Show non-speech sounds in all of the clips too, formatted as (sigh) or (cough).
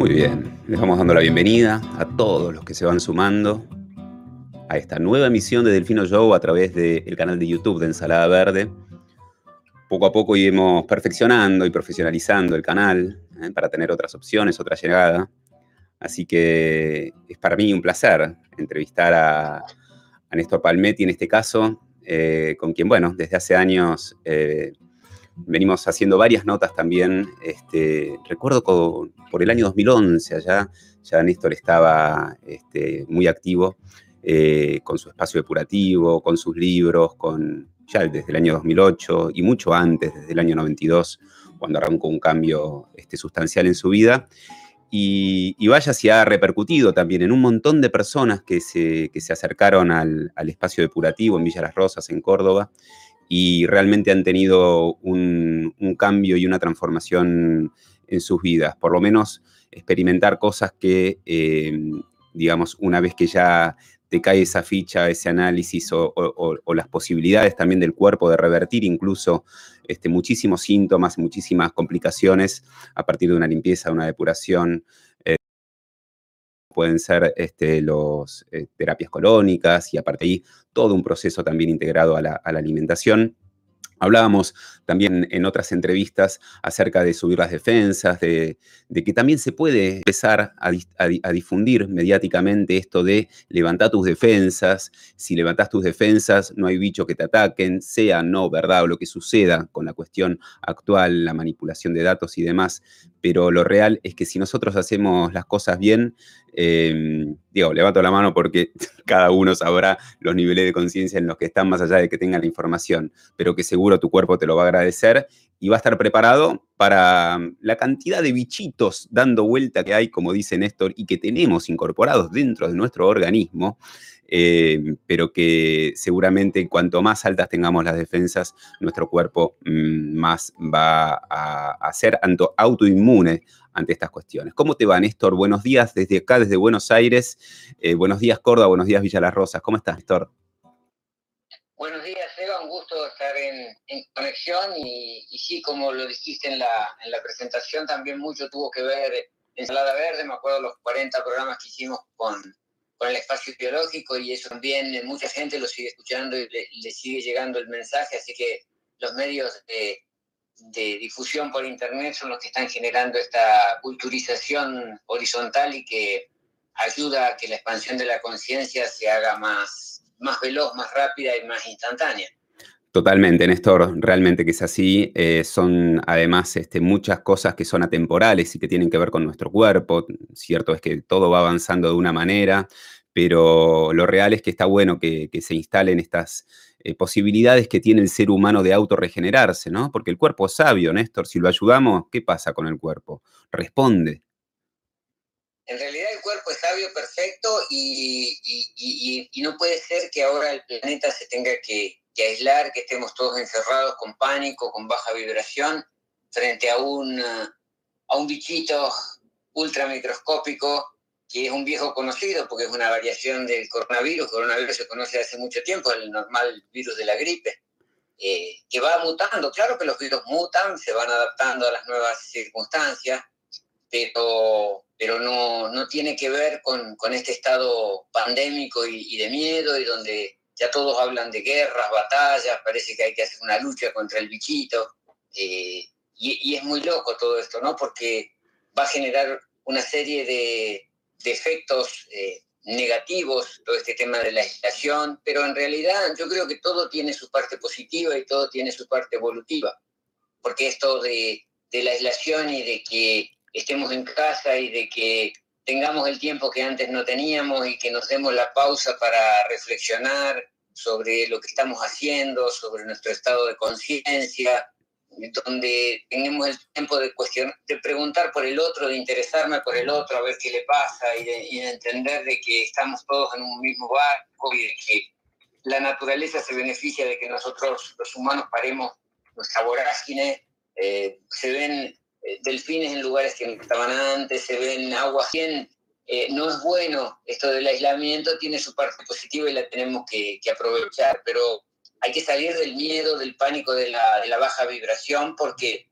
Muy bien, les vamos dando la bienvenida a todos los que se van sumando a esta nueva emisión de Delfino Show a través del canal de YouTube de Ensalada Verde. Poco a poco iremos perfeccionando y profesionalizando el canal ¿eh? para tener otras opciones, otra llegada. Así que es para mí un placer entrevistar a, a Néstor Palmetti en este caso, eh, con quien, bueno, desde hace años eh, venimos haciendo varias notas también. Este, recuerdo por el año 2011 allá, ya Néstor estaba este, muy activo eh, con su espacio depurativo, con sus libros, con ya desde el año 2008 y mucho antes, desde el año 92, cuando arrancó un cambio este, sustancial en su vida. Y, vaya si ha repercutido también en un montón de personas que se, se acercaron al, al, espacio depurativo en Villa Las Rosas, en Córdoba, y realmente han tenido un, cambio y una transformación en sus vidas, por lo menos experimentar cosas que, eh, digamos, una vez que ya te cae esa ficha, ese análisis o, las posibilidades también del cuerpo de revertir incluso este, muchísimos síntomas, muchísimas complicaciones a partir de una limpieza, una depuración, pueden ser este, las eh, terapias colónicas y aparte ahí todo un proceso también integrado a la, alimentación. Hablábamos también en otras entrevistas acerca de subir las defensas, de, que también se puede empezar a, difundir mediáticamente esto de levantar tus defensas. Si levantas tus defensas, no hay bicho que te ataquen, sea no verdad o lo que suceda con la cuestión actual, la manipulación de datos y demás. Pero lo real es que si nosotros hacemos las cosas bien, Em, digo, levanto la mano porque (laughs) cada uno sabrá los niveles de conciencia en los que están, más allá de que tengan la información, pero que seguro tu cuerpo te lo va a agradecer y va a estar preparado para mm, la cantidad de bichitos dando vuelta que hay, como dice Néstor, y que tenemos incorporados dentro de nuestro organismo, em, pero que seguramente cuanto más altas tengamos las defensas, nuestro cuerpo mm, más va a, a ser autoinmune ante estas cuestiones. ¿Cómo te va, Néstor? Buenos días desde acá, desde Buenos Aires. Eh, buenos días, Córdoba. Buenos días, Villa Las Rosas. ¿Cómo estás, Néstor? Buenos días, Eva. Un gusto estar en, conexión y, sí, como lo dijiste en la, presentación, también mucho tuvo que ver en Salada Verde. Me acuerdo los 40 programas que hicimos con, el espacio biológico y eso también eh, mucha gente lo sigue escuchando y le, sigue llegando el mensaje, así que los medios de, de difusión por Internet son los que están generando esta culturización horizontal y que ayuda a que la expansión de la conciencia se haga más, más veloz, más rápida y más instantánea. Totalmente, Néstor, realmente que es así. Eh, son además este, muchas cosas que son atemporales y que tienen que ver con nuestro cuerpo. Cierto es que todo va avanzando de una manera, pero lo real es que está bueno que, se instalen estas eh, posibilidades que tiene el ser humano de autorregenerarse, ¿no? Porque el cuerpo es sabio, Néstor, si lo ayudamos, ¿qué pasa con el cuerpo? Responde. En realidad el cuerpo es sabio, perfecto, y, no puede ser que ahora el planeta se tenga que, aislar, que estemos todos encerrados con pánico, con baja vibración, frente a un, a un bichito ultramicroscópico que es un viejo conocido porque es una variación del coronavirus. El coronavirus se conoce hace mucho tiempo, el normal virus de la gripe, eh, que va mutando. Claro que los virus mutan, se van adaptando a las nuevas circunstancias, pero, pero no, no tiene que ver con, con este estado pandémico y, de miedo y donde ya todos hablan de guerras, batallas, parece que hay que hacer una lucha contra el bichito. Eh, y, es muy loco todo esto, ¿no? Porque va a generar una serie de, de efectos eh, negativos, todo este tema de la aislación, pero en realidad yo creo que todo tiene su parte positiva y todo tiene su parte evolutiva, porque esto de, de la aislación y de que estemos en casa y de que tengamos el tiempo que antes no teníamos y que nos demos la pausa para reflexionar sobre lo que estamos haciendo, sobre nuestro estado de conciencia, donde tenemos el tiempo de, cuestionar, de preguntar por el otro, de interesarme por el otro, a ver qué le pasa y de, entender de que estamos todos en un mismo barco y de que la naturaleza se beneficia de que nosotros los humanos paremos nuestra vorágine, eh, se ven eh, delfines en lugares que no estaban antes, se ven aguas. Eh, no es bueno esto del aislamiento, tiene su parte positiva y la tenemos que, aprovechar, pero hay que salir del miedo, del pánico, de la, baja vibración, porque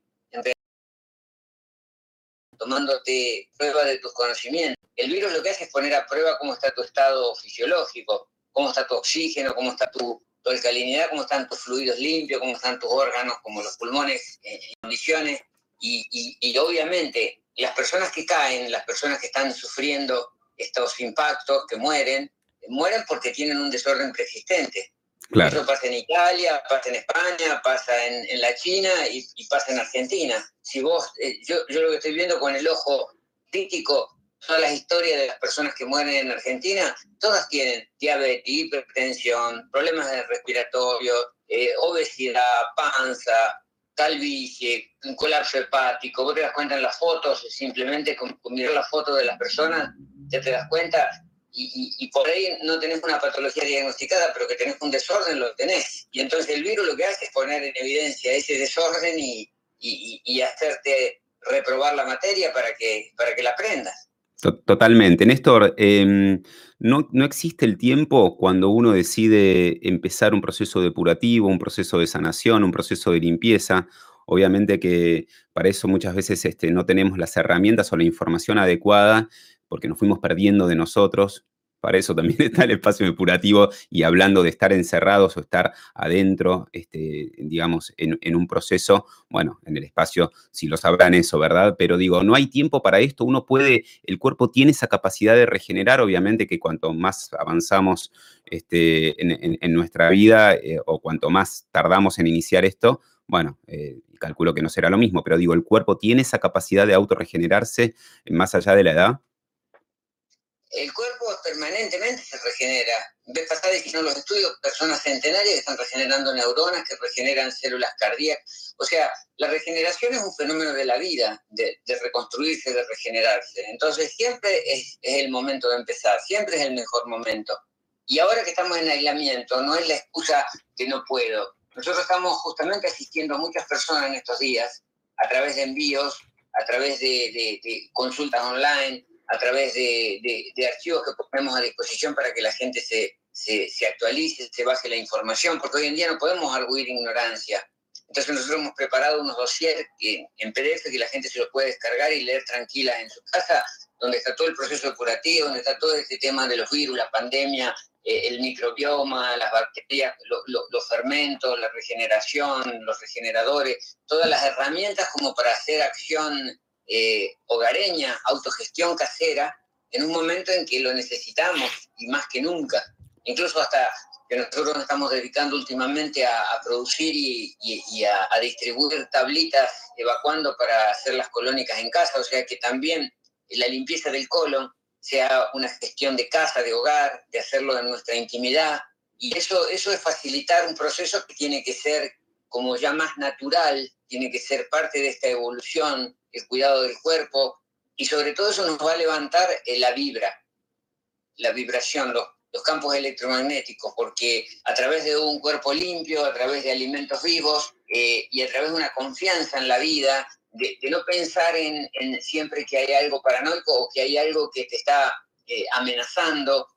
tomándote prueba de tus conocimientos. El virus lo que hace es poner a prueba cómo está tu estado fisiológico, cómo está tu oxígeno, cómo está tu, alcalinidad, cómo están tus fluidos limpios, cómo están tus órganos, como los pulmones en condiciones. Y, obviamente las personas que caen, las personas que están sufriendo estos impactos, que mueren, mueren porque tienen un desorden persistente. Eso pasa en Italia, pasa en España, pasa en, la China y, pasa en Argentina. Si vos, eh, yo, yo lo que estoy viendo con el ojo crítico todas las historias de las personas que mueren en Argentina, todas tienen diabetes, hipertensión, problemas de respiratorio, eh, obesidad, panza, calvicie, un colapso hepático. Vos te das cuenta en las fotos, simplemente con, mirar la foto de las personas, ya te das cuenta. Y, por ahí no tenés una patología diagnosticada, pero que tenés un desorden, lo tenés. Y entonces el virus lo que hace es poner en evidencia ese desorden y, y hacerte reprobar la materia para que, para que la aprendas. Totalmente. Néstor, em, no, no, existe el tiempo cuando uno decide empezar un proceso depurativo, un proceso de sanación, un proceso de limpieza. Obviamente que para eso muchas veces este, no tenemos las herramientas o la información adecuada porque nos fuimos perdiendo de nosotros, para eso también (laughs) está el espacio depurativo y hablando de estar encerrados o estar adentro, este, digamos, en, un proceso, bueno, en el espacio, si lo sabrán eso, ¿verdad? Pero digo, no hay tiempo para esto, uno puede, el cuerpo tiene esa capacidad de regenerar, obviamente que cuanto más avanzamos este, en, nuestra vida eh, o cuanto más tardamos en iniciar esto, bueno, eh, calculo que no será lo mismo, pero digo, el cuerpo tiene esa capacidad de autorregenerarse más allá de la edad el cuerpo permanentemente se regenera. Ves pasar los estudios, personas centenarias que están regenerando neuronas, que regeneran células cardíacas. O sea, la regeneración es un fenómeno de la vida, de, reconstruirse, de regenerarse. Entonces, siempre es, el momento de empezar, siempre es el mejor momento. Y ahora que estamos en aislamiento, no es la excusa que no puedo. Nosotros estamos justamente asistiendo a muchas personas en estos días, a través de envíos, a través de consultas online, a través de, archivos que ponemos a disposición para que la gente se, se, actualice, se baje la información, porque hoy en día no podemos arguir ignorancia. Entonces nosotros hemos preparado unos dossiers en PDF que la gente se los puede descargar y leer tranquila en su casa, donde está todo el proceso curativo, donde está todo este tema de los virus, la pandemia, eh, el microbioma, las bacterias, los fermentos, la regeneración, los regeneradores, todas las herramientas como para hacer acción eh, hogareña, autogestión casera, en un momento en que lo necesitamos y más que nunca. Incluso hasta que nosotros nos estamos dedicando últimamente a, producir y, a, distribuir tablitas evacuando para hacer las colónicas en casa, o sea que también la limpieza del colon sea una gestión de casa, de hogar, de hacerlo en nuestra intimidad. Y eso, eso es facilitar un proceso que tiene que ser como ya más natural, tiene que ser parte de esta evolución el cuidado del cuerpo, y sobre todo eso nos va a levantar eh, la vibra, la vibración, los, campos electromagnéticos, porque a través de un cuerpo limpio, a través de alimentos vivos eh, y a través de una confianza en la vida, de, no pensar en, siempre que hay algo paranoico o que hay algo que te está eh, amenazando,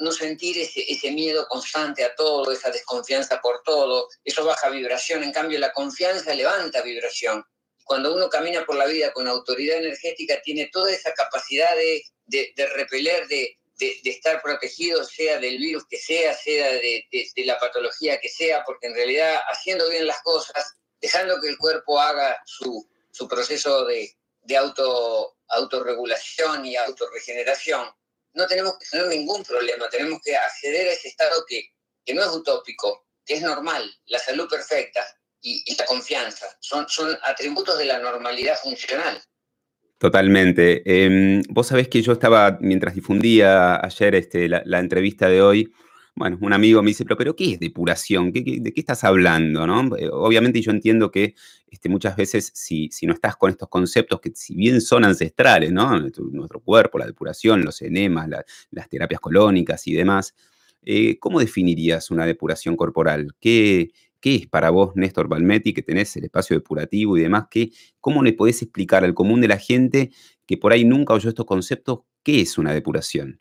no, sentir ese, miedo constante a todo, esa desconfianza por todo, eso baja vibración, en cambio la confianza levanta vibración cuando uno camina por la vida con autoridad energética, tiene toda esa capacidad de, de, repeler, de, de, estar protegido, sea del virus que sea, sea de, la patología que sea, porque en realidad haciendo bien las cosas, dejando que el cuerpo haga su, su proceso de, auto, autorregulación y autorregeneración, no tenemos que tener ningún problema, tenemos que acceder a ese estado que, que no es utópico, que es normal, la salud perfecta, y, la confianza. Son, son atributos de la normalidad funcional. Totalmente. Em, vos sabés que yo estaba, mientras difundía ayer este, la, entrevista de hoy, bueno, un amigo me dice, pero, pero ¿qué es depuración? ¿Qué, de qué estás hablando? ¿no? Eh, obviamente yo entiendo que este, muchas veces si, si, no estás con estos conceptos que si bien son ancestrales, ¿no? Nuestro, cuerpo, la depuración, los enemas, las terapias colónicas y demás, eh, ¿cómo definirías una depuración corporal? ¿Qué, ¿Qué es para vos, Néstor Balmetti, que tenés el espacio depurativo y demás? ¿qué, ¿Cómo le podés explicar al común de la gente que por ahí nunca oyó estos conceptos qué es una depuración?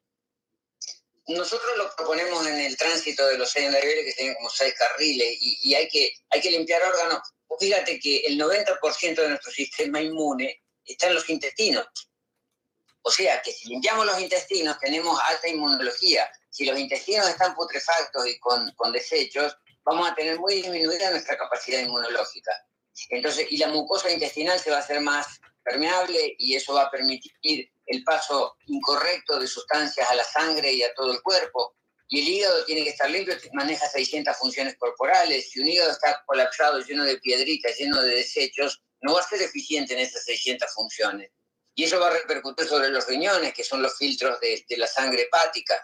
Nosotros lo proponemos en el tránsito de los seis niveles que tienen como seis carriles y, hay, que, hay que limpiar órganos. Fíjate que el 90% de nuestro sistema inmune está en los intestinos. O sea que si limpiamos los intestinos tenemos alta inmunología. Si los intestinos están putrefactos y con, con desechos, vamos a tener muy disminuida nuestra capacidad inmunológica. Entonces, y la mucosa intestinal se va a hacer más permeable y eso va a permitir el paso incorrecto de sustancias a la sangre y a todo el cuerpo. Y el hígado tiene que estar limpio, maneja 600 funciones corporales. Si un hígado está colapsado, lleno de piedritas, lleno de desechos, no va a ser eficiente en esas 600 funciones. Y eso va a repercutir sobre los riñones, que son los filtros de, la sangre hepática.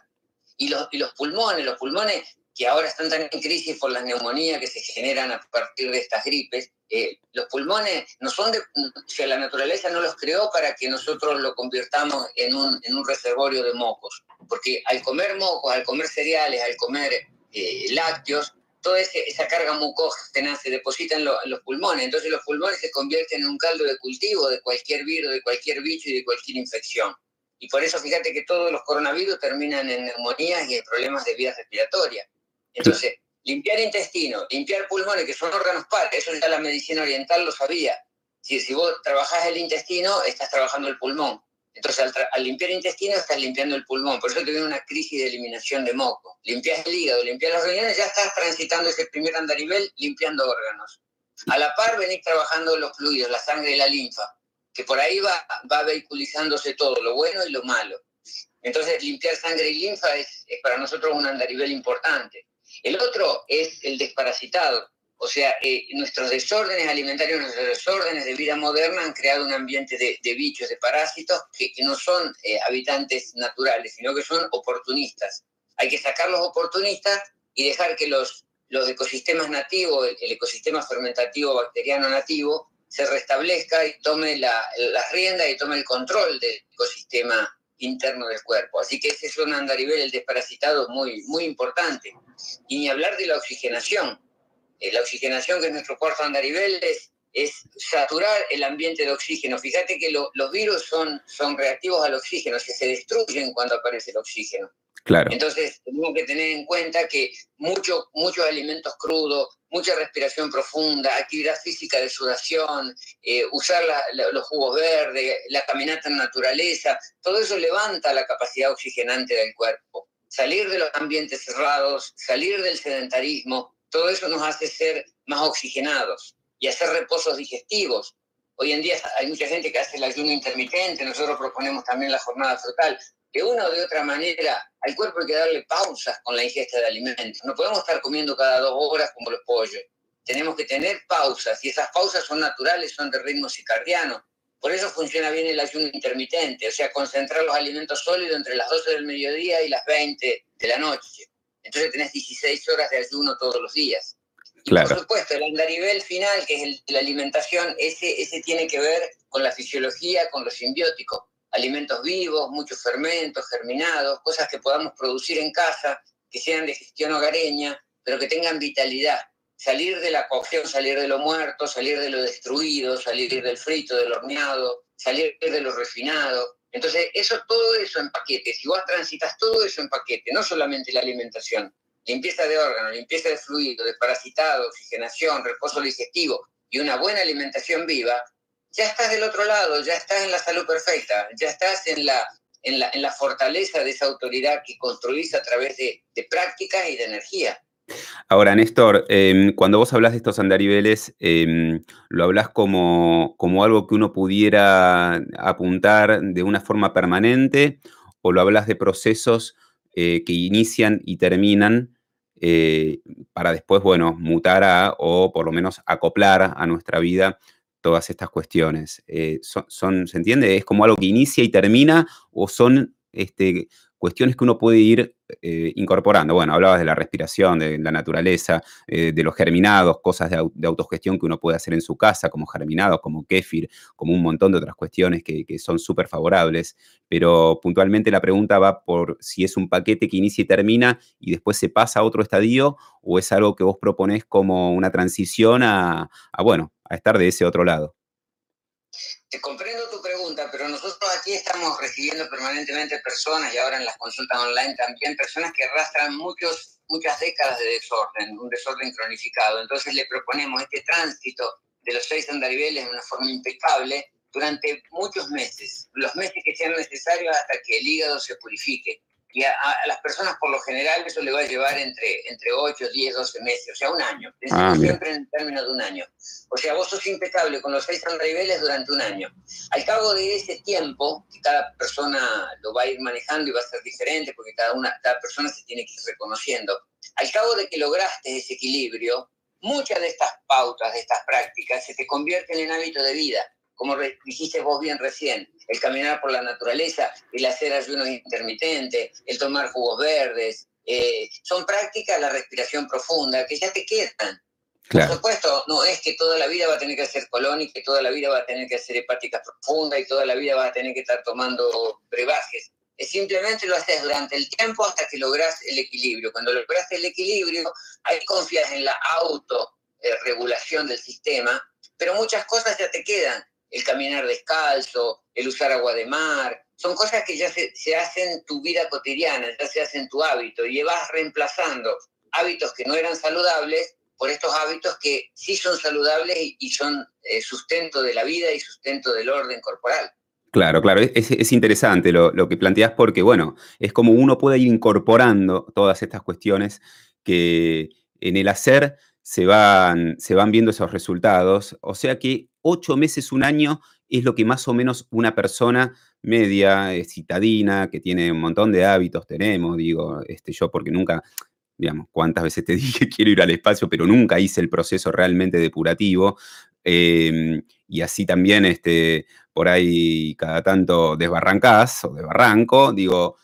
Y los, y los pulmones, los pulmones que ahora están tan en crisis por las neumonías que se generan a partir de estas gripes, eh, los pulmones no son de, o sea, la naturaleza no los creó para que nosotros lo convirtamos en un, en un reservorio de mocos, porque al comer mocos, al comer cereales, al comer eh, lácteos, toda esa carga mucógena se deposita en, en, los pulmones, entonces los pulmones se convierten en un caldo de cultivo de cualquier virus, de cualquier bicho y de cualquier infección. Y por eso fíjate que todos los coronavirus terminan en neumonías y en problemas de vías respiratorias. Entonces, limpiar intestino, limpiar pulmones, que son órganos pares, eso ya la medicina oriental lo sabía. Si, vos trabajás el intestino, estás trabajando el pulmón. Entonces, al, limpiar intestino, estás limpiando el pulmón. Por eso te viene una crisis de eliminación de moco. Limpias el hígado, limpias los riñones, ya estás transitando ese primer andarivel limpiando órganos. A la par venís trabajando los fluidos, la sangre y la linfa, que por ahí va, va vehiculizándose todo, lo bueno y lo malo. Entonces, limpiar sangre y linfa es, es para nosotros un andarivel importante. El otro es el desparasitado. O sea, eh, nuestros desórdenes alimentarios, nuestros desórdenes de vida moderna han creado un ambiente de, bichos, de parásitos, que, no son eh, habitantes naturales, sino que son oportunistas. Hay que sacar los oportunistas y dejar que los, ecosistemas nativos, el, ecosistema fermentativo bacteriano nativo, se restablezca y tome la, las riendas y tome el control del ecosistema interno del cuerpo. Así que ese es un andarivel, el desparasitado, muy, muy importante. Y ni hablar de la oxigenación. Eh, la oxigenación, que es nuestro cuarto andarivel, es, saturar el ambiente de oxígeno. Fíjate que los virus son, son reactivos al oxígeno, que se destruyen cuando aparece el oxígeno. Claro. Entonces, tenemos que tener en cuenta que mucho, muchos alimentos crudos, mucha respiración profunda, actividad física de sudación, eh, usar los jugos verdes, la caminata en naturaleza, todo eso levanta la capacidad oxigenante del cuerpo. Salir de los ambientes cerrados, salir del sedentarismo, todo eso nos hace ser más oxigenados y hacer reposos digestivos. Hoy en día hay mucha gente que hace el ayuno intermitente, nosotros proponemos también la jornada frutal de una o de otra manera al cuerpo hay que darle pausas con la ingesta de alimentos. No podemos estar comiendo cada dos horas como los pollos. Tenemos que tener pausas y esas pausas son naturales, son de ritmo circadiano. Por eso funciona bien el ayuno intermitente, o sea, concentrar los alimentos sólidos entre las 12 del mediodía y las 20 de la noche. Entonces tenés 16 horas de ayuno todos los días. Y por supuesto, el andarivel final, que es el, la alimentación, ese, ese tiene que ver con la fisiología, con los simbióticos alimentos vivos, muchos fermentos, germinados, cosas que podamos producir en casa, que sean de gestión hogareña, pero que tengan vitalidad. Salir de la cocción, salir de lo muerto, salir de lo destruido, salir del frito, del horneado, salir de lo refinado. Entonces, eso, todo eso en paquete, si vos transitas todo eso en paquete, no solamente la alimentación, limpieza de órganos, limpieza de fluido, de parasitado, oxigenación, reposo digestivo y una buena alimentación viva, ya estás del otro lado, ya estás en la salud perfecta, ya estás en la, en la, en la fortaleza de esa autoridad que construís a través de, de prácticas y de energía. Ahora, Néstor, em, cuando vos hablas de estos andariveles, em, ¿lo hablas como, como algo que uno pudiera apuntar de una forma permanente o lo hablas de procesos eh, que inician y terminan eh, para después, bueno, mutar a, o por lo menos acoplar a nuestra vida todas estas cuestiones? Eh, son, ¿Se entiende? ¿Es como algo que inicia y termina o son este, cuestiones que uno puede ir eh, incorporando. Bueno, hablabas de la respiración, de la naturaleza, eh, de los germinados, cosas de, autogestión que uno puede hacer en su casa, como germinados, como kéfir, como un montón de otras cuestiones que, son súper favorables. Pero puntualmente la pregunta va por si es un paquete que inicia y termina y después se pasa a otro estadio o es algo que vos proponés como una transición a, a bueno, a estar de ese otro lado. Te comprendo tu pregunta, pero nosotros aquí estamos recibiendo permanentemente personas y ahora en las consultas online también personas que arrastran muchos, muchas décadas de desorden, un desorden cronificado. Entonces le proponemos este tránsito de los seis andariveles de una forma impecable durante muchos meses, los meses que sean necesarios hasta que el hígado se purifique. Y a, las personas por lo general eso le va a llevar entre, entre 8, 10, 12 meses, o sea, un año. Ah, siempre en términos de un año. O sea, vos sos impecable con los seis andaiveles durante un año. Al cabo de ese tiempo, que cada persona lo va a ir manejando y va a ser diferente, porque cada, una, cada persona se tiene que ir reconociendo, al cabo de que lograste ese equilibrio, muchas de estas pautas, de estas prácticas, se te convierten en hábito de vida como dijiste vos bien recién, el caminar por la naturaleza, el hacer ayunos intermitentes, el tomar jugos verdes, eh, son prácticas la respiración profunda que ya te quedan. Por supuesto, no es que toda la vida va a tener que hacer colónica, que toda la vida va a tener que hacer hepática profunda y toda la vida va a tener que estar tomando brebajes. Es simplemente lo haces durante el tiempo hasta que logras el equilibrio. Cuando logras el equilibrio, ahí confías en la autorregulación del sistema, pero muchas cosas ya te quedan el caminar descalzo, el usar agua de mar, son cosas que ya se, hacen tu vida cotidiana, ya se hacen tu hábito y vas reemplazando hábitos que no eran saludables por estos hábitos que sí son saludables y, son eh, sustento de la vida y sustento del orden corporal. Claro, claro, es, interesante lo, lo, que planteas porque, bueno, es como uno puede ir incorporando todas estas cuestiones que en el hacer se van, se van viendo esos resultados. O sea que ocho meses, un año es lo que más o menos una persona media, eh, citadina, que tiene un montón de hábitos, tenemos, digo, este, yo porque nunca, digamos, cuántas veces te (laughs) dije quiero ir al espacio, pero nunca hice el proceso realmente depurativo. Em, y así también, este, por ahí cada tanto desbarrancás o desbarranco, digo,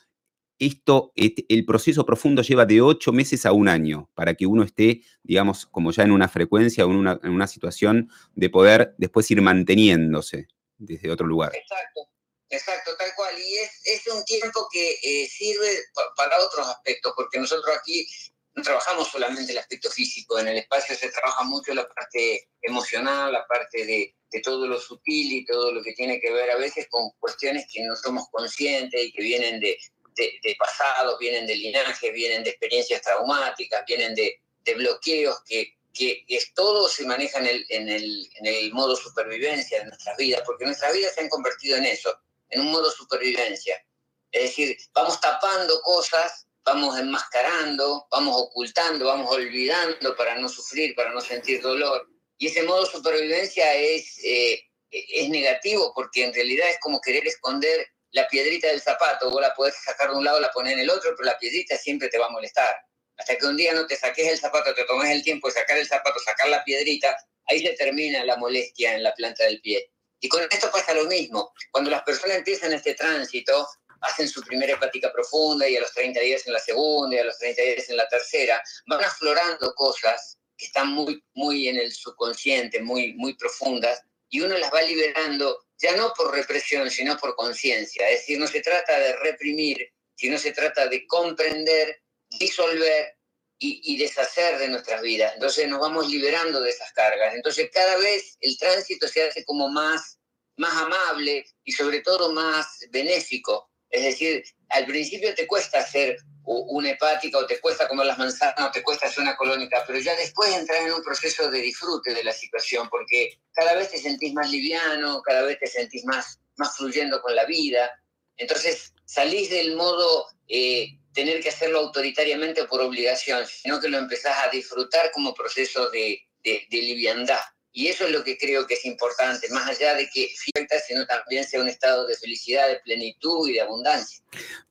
esto, el proceso profundo lleva de ocho meses a un año para que uno esté, digamos, como ya en una frecuencia o en una, situación de poder después ir manteniéndose desde otro lugar. Exacto, exacto, tal cual. Y es, un tiempo que eh, sirve para otros aspectos, porque nosotros aquí no trabajamos solamente el aspecto físico, en el espacio se trabaja mucho la parte emocional, la parte de, de todo lo sutil y todo lo que tiene que ver a veces con cuestiones que no somos conscientes y que vienen de, de, pasados, vienen de linajes, vienen de experiencias traumáticas, vienen de, bloqueos que, que, todo se maneja en el, en, el, en el modo supervivencia de nuestras vidas, porque nuestras vidas se han convertido en eso, en un modo supervivencia. Es decir, vamos tapando cosas, vamos enmascarando, vamos ocultando, vamos olvidando para no sufrir, para no sentir dolor. Y ese modo supervivencia es, eh, es negativo porque en realidad es como querer esconder la piedrita del zapato, vos la podés sacar de un lado, la poner en el otro, pero la piedrita siempre te va a molestar. Hasta que un día no te saques el zapato, te tomes el tiempo de sacar el zapato, sacar la piedrita, ahí se termina la molestia en la planta del pie. Y con esto pasa lo mismo. Cuando las personas empiezan este tránsito, hacen su primera hepática profunda y a los 30 días en la segunda y a los 30 días en la tercera, van aflorando cosas que están muy, muy en el subconsciente, muy, muy profundas, y uno las va liberando ya no por represión, sino por conciencia. Es decir, no se trata de reprimir, sino se trata de comprender, disolver y, deshacer de nuestras vidas. Entonces nos vamos liberando de esas cargas. Entonces cada vez el tránsito se hace como más, más amable y sobre todo más benéfico. Es decir, al principio te cuesta hacer una hepática o te cuesta comer las manzanas o te cuesta hacer una colónica, pero ya después entrar en un proceso de disfrute de la situación, porque cada vez te sentís más liviano, cada vez te sentís más, más fluyendo con la vida. Entonces salís del modo eh, tener que hacerlo autoritariamente por obligación, sino que lo empezás a disfrutar como proceso de, de liviandad. Y eso es lo que creo que es importante, más allá de que fiesta, sino también sea un estado de felicidad, de plenitud y de abundancia.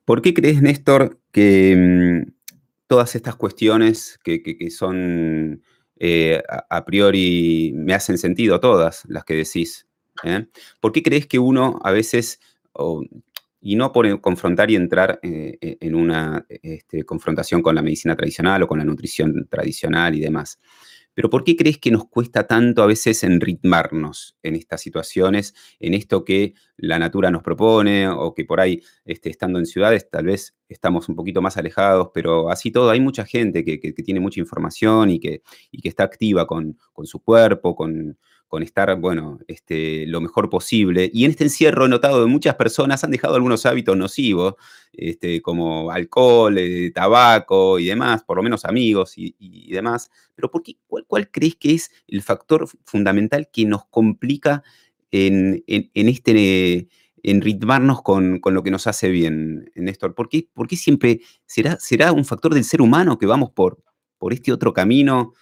¿Por qué crees, Néstor, que mm, todas estas cuestiones que, son eh, a, priori, me hacen sentido todas las que decís? ¿eh? ¿Por qué crees que uno a veces, y no por confrontar y entrar eh, en una este, confrontación con la medicina tradicional o con la nutrición tradicional y demás, pero ¿por qué crees que nos cuesta tanto a veces enritmarnos en estas situaciones, en esto que la natura nos propone o que por ahí, este, estando en ciudades, tal vez estamos un poquito más alejados, pero así todo, hay mucha gente que, tiene mucha información y que, está activa con su cuerpo, con, con estar, bueno, este, lo mejor posible. Y en este encierro he notado que muchas personas han dejado algunos hábitos nocivos, este, como alcohol, eh, tabaco y demás, por lo menos amigos y, demás. Pero ¿por qué, cuál, crees que es el factor fundamental que nos complica en, este en ritmarnos con, lo que nos hace bien, Néstor? ¿Por qué, por qué siempre será, será un factor del ser humano que vamos por este otro camino,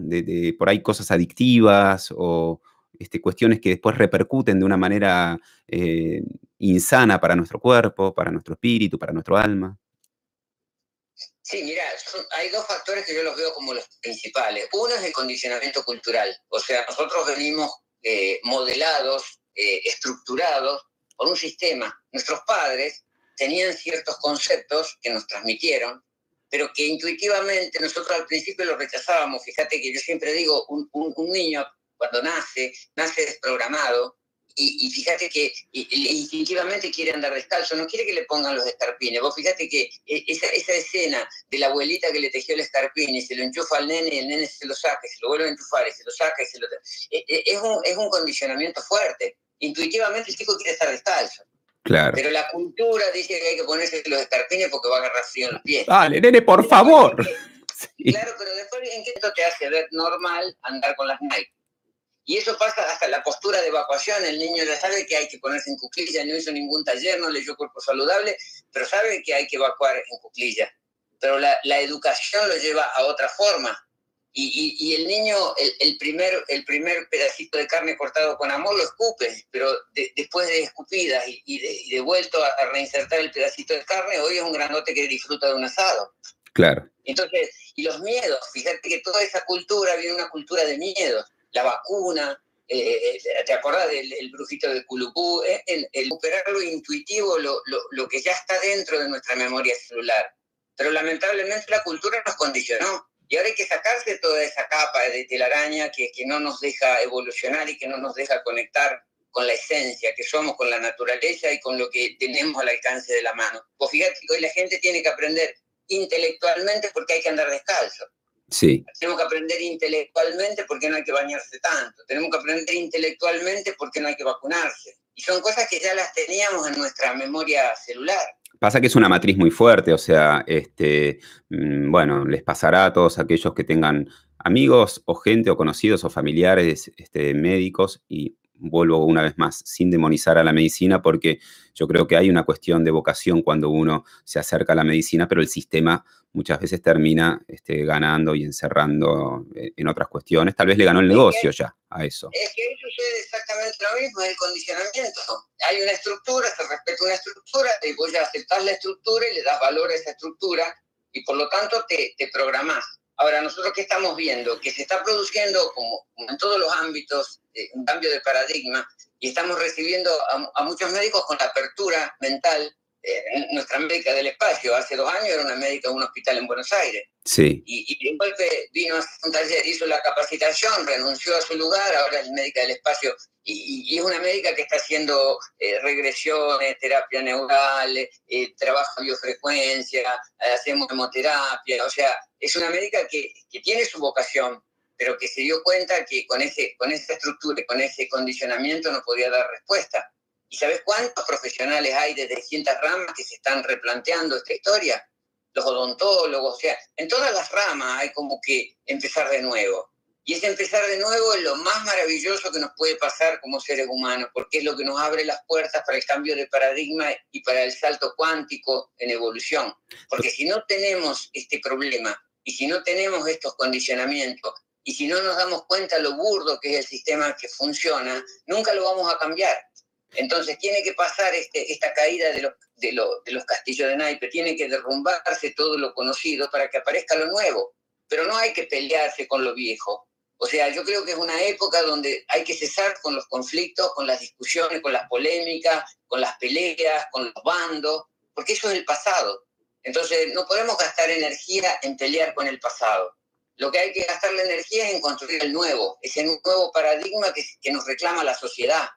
de, por ahí cosas adictivas o este, cuestiones que después repercuten de una manera eh, insana para nuestro cuerpo, para nuestro espíritu, para nuestro alma? Sí, mira, hay dos factores que yo los veo como los principales. Uno es el condicionamiento cultural, o sea, nosotros venimos eh, modelados, eh, estructurados por un sistema. Nuestros padres tenían ciertos conceptos que nos transmitieron, pero que intuitivamente nosotros al principio los rechazábamos. Fíjate que yo siempre digo, un, un niño cuando nace, nace desprogramado, y, fíjate que instintivamente quiere andar descalzo, no quiere que le pongan los escarpines. Vos fíjate que e, esa, escena de la abuelita que le tejió el escarpín y se lo enchufa al nene y el nene se lo saca y se lo vuelve a enchufar y se lo saca y se lo... E, e, es un, es un condicionamiento fuerte. Intuitivamente el chico quiere estar descalzo. Claro. Pero la cultura dice que hay que ponerse los escarpines porque va a agarrar frío en los pies. Dale, nene, por favor. (laughs) Claro, pero después, ¿en qué esto te hace ver normal andar con las Nike? Y eso pasa hasta la postura de evacuación. El niño ya sabe que hay que ponerse en cuclilla, no hizo ningún taller, no leyó cuerpo saludable, pero sabe que hay que evacuar en cuclilla. Pero la, educación lo lleva a otra forma. Y, el niño, el, primer, el primer pedacito de carne cortado con amor lo escupe, pero después de escupida y, de, vuelto a, a, reinsertar el pedacito de carne, hoy es un granote que disfruta de un asado. Claro. Entonces, y los miedos, fíjate que toda esa cultura viene una cultura de miedos la vacuna, eh, ¿te acordás del brujito de Culupú? Eh, el, el, recuperar lo intuitivo, lo, lo, que ya está dentro de nuestra memoria celular. Pero lamentablemente la cultura nos condicionó. Y ahora hay que sacarse toda esa capa de telaraña que, que no nos deja evolucionar y que no nos deja conectar con la esencia que somos, con la naturaleza y con lo que tenemos al alcance de la mano. Pues fíjate que hoy la gente tiene que aprender intelectualmente porque hay que andar descalzo. Tenemos que aprender intelectualmente porque no hay que bañarse tanto. Tenemos que aprender intelectualmente porque no hay que vacunarse. Y son cosas que ya las teníamos en nuestra memoria celular. Pasa que es una matriz muy fuerte, o sea, este, mm, bueno, les pasará a todos aquellos que tengan amigos o gente o conocidos o familiares este, médicos y vuelvo una vez más, sin demonizar a la medicina, porque yo creo que hay una cuestión de vocación cuando uno se acerca a la medicina, pero el sistema muchas veces termina este, ganando y encerrando en otras cuestiones. Tal vez le ganó el negocio ya a eso. Es que eso sucede exactamente lo mismo, el condicionamiento. Hay una estructura, se respeta una estructura, y vos ya aceptás la estructura y le das valor a esa estructura, y por lo tanto te, te programás. Ahora, nosotros qué estamos viendo? Que se está produciendo, como, en todos los ámbitos, eh, un cambio de paradigma y estamos recibiendo a, muchos médicos con la apertura mental. Eh, nuestra médica del espacio, hace dos años era una médica de un hospital en Buenos Aires. Sí. Y, y de golpe vino a un taller, hizo la capacitación, renunció a su lugar, ahora es médica del espacio y, es una médica que está haciendo eh, regresiones, terapia neural, eh, trabajo biofrecuencia, hacemos hemoterapia, o sea, es una médica que, que, tiene su vocación, pero que se dio cuenta que con, ese, con esa estructura y con ese condicionamiento no podía dar respuesta. ¿Y sabes cuántos profesionales hay de distintas ramas que se están replanteando esta historia? Los odontólogos, o sea, en todas las ramas hay como que empezar de nuevo. Y ese empezar de nuevo es lo más maravilloso que nos puede pasar como seres humanos, porque es lo que nos abre las puertas para el cambio de paradigma y para el salto cuántico en evolución. Porque si no tenemos este problema y si no tenemos estos condicionamientos y si no nos damos cuenta lo burdo que es el sistema que funciona, nunca lo vamos a cambiar. Entonces tiene que pasar este, esta caída de los, de, de los castillos de naipes, tiene que derrumbarse todo lo conocido para que aparezca lo nuevo. Pero no hay que pelearse con lo viejo, o sea, yo creo que es una época donde hay que cesar con los conflictos, con las discusiones, con las polémicas, con las peleas, con los bandos, porque eso es el pasado. Entonces, no podemos gastar energía en pelear con el pasado. Lo que hay que gastar la energía es en construir el nuevo, ese nuevo paradigma que, nos reclama la sociedad.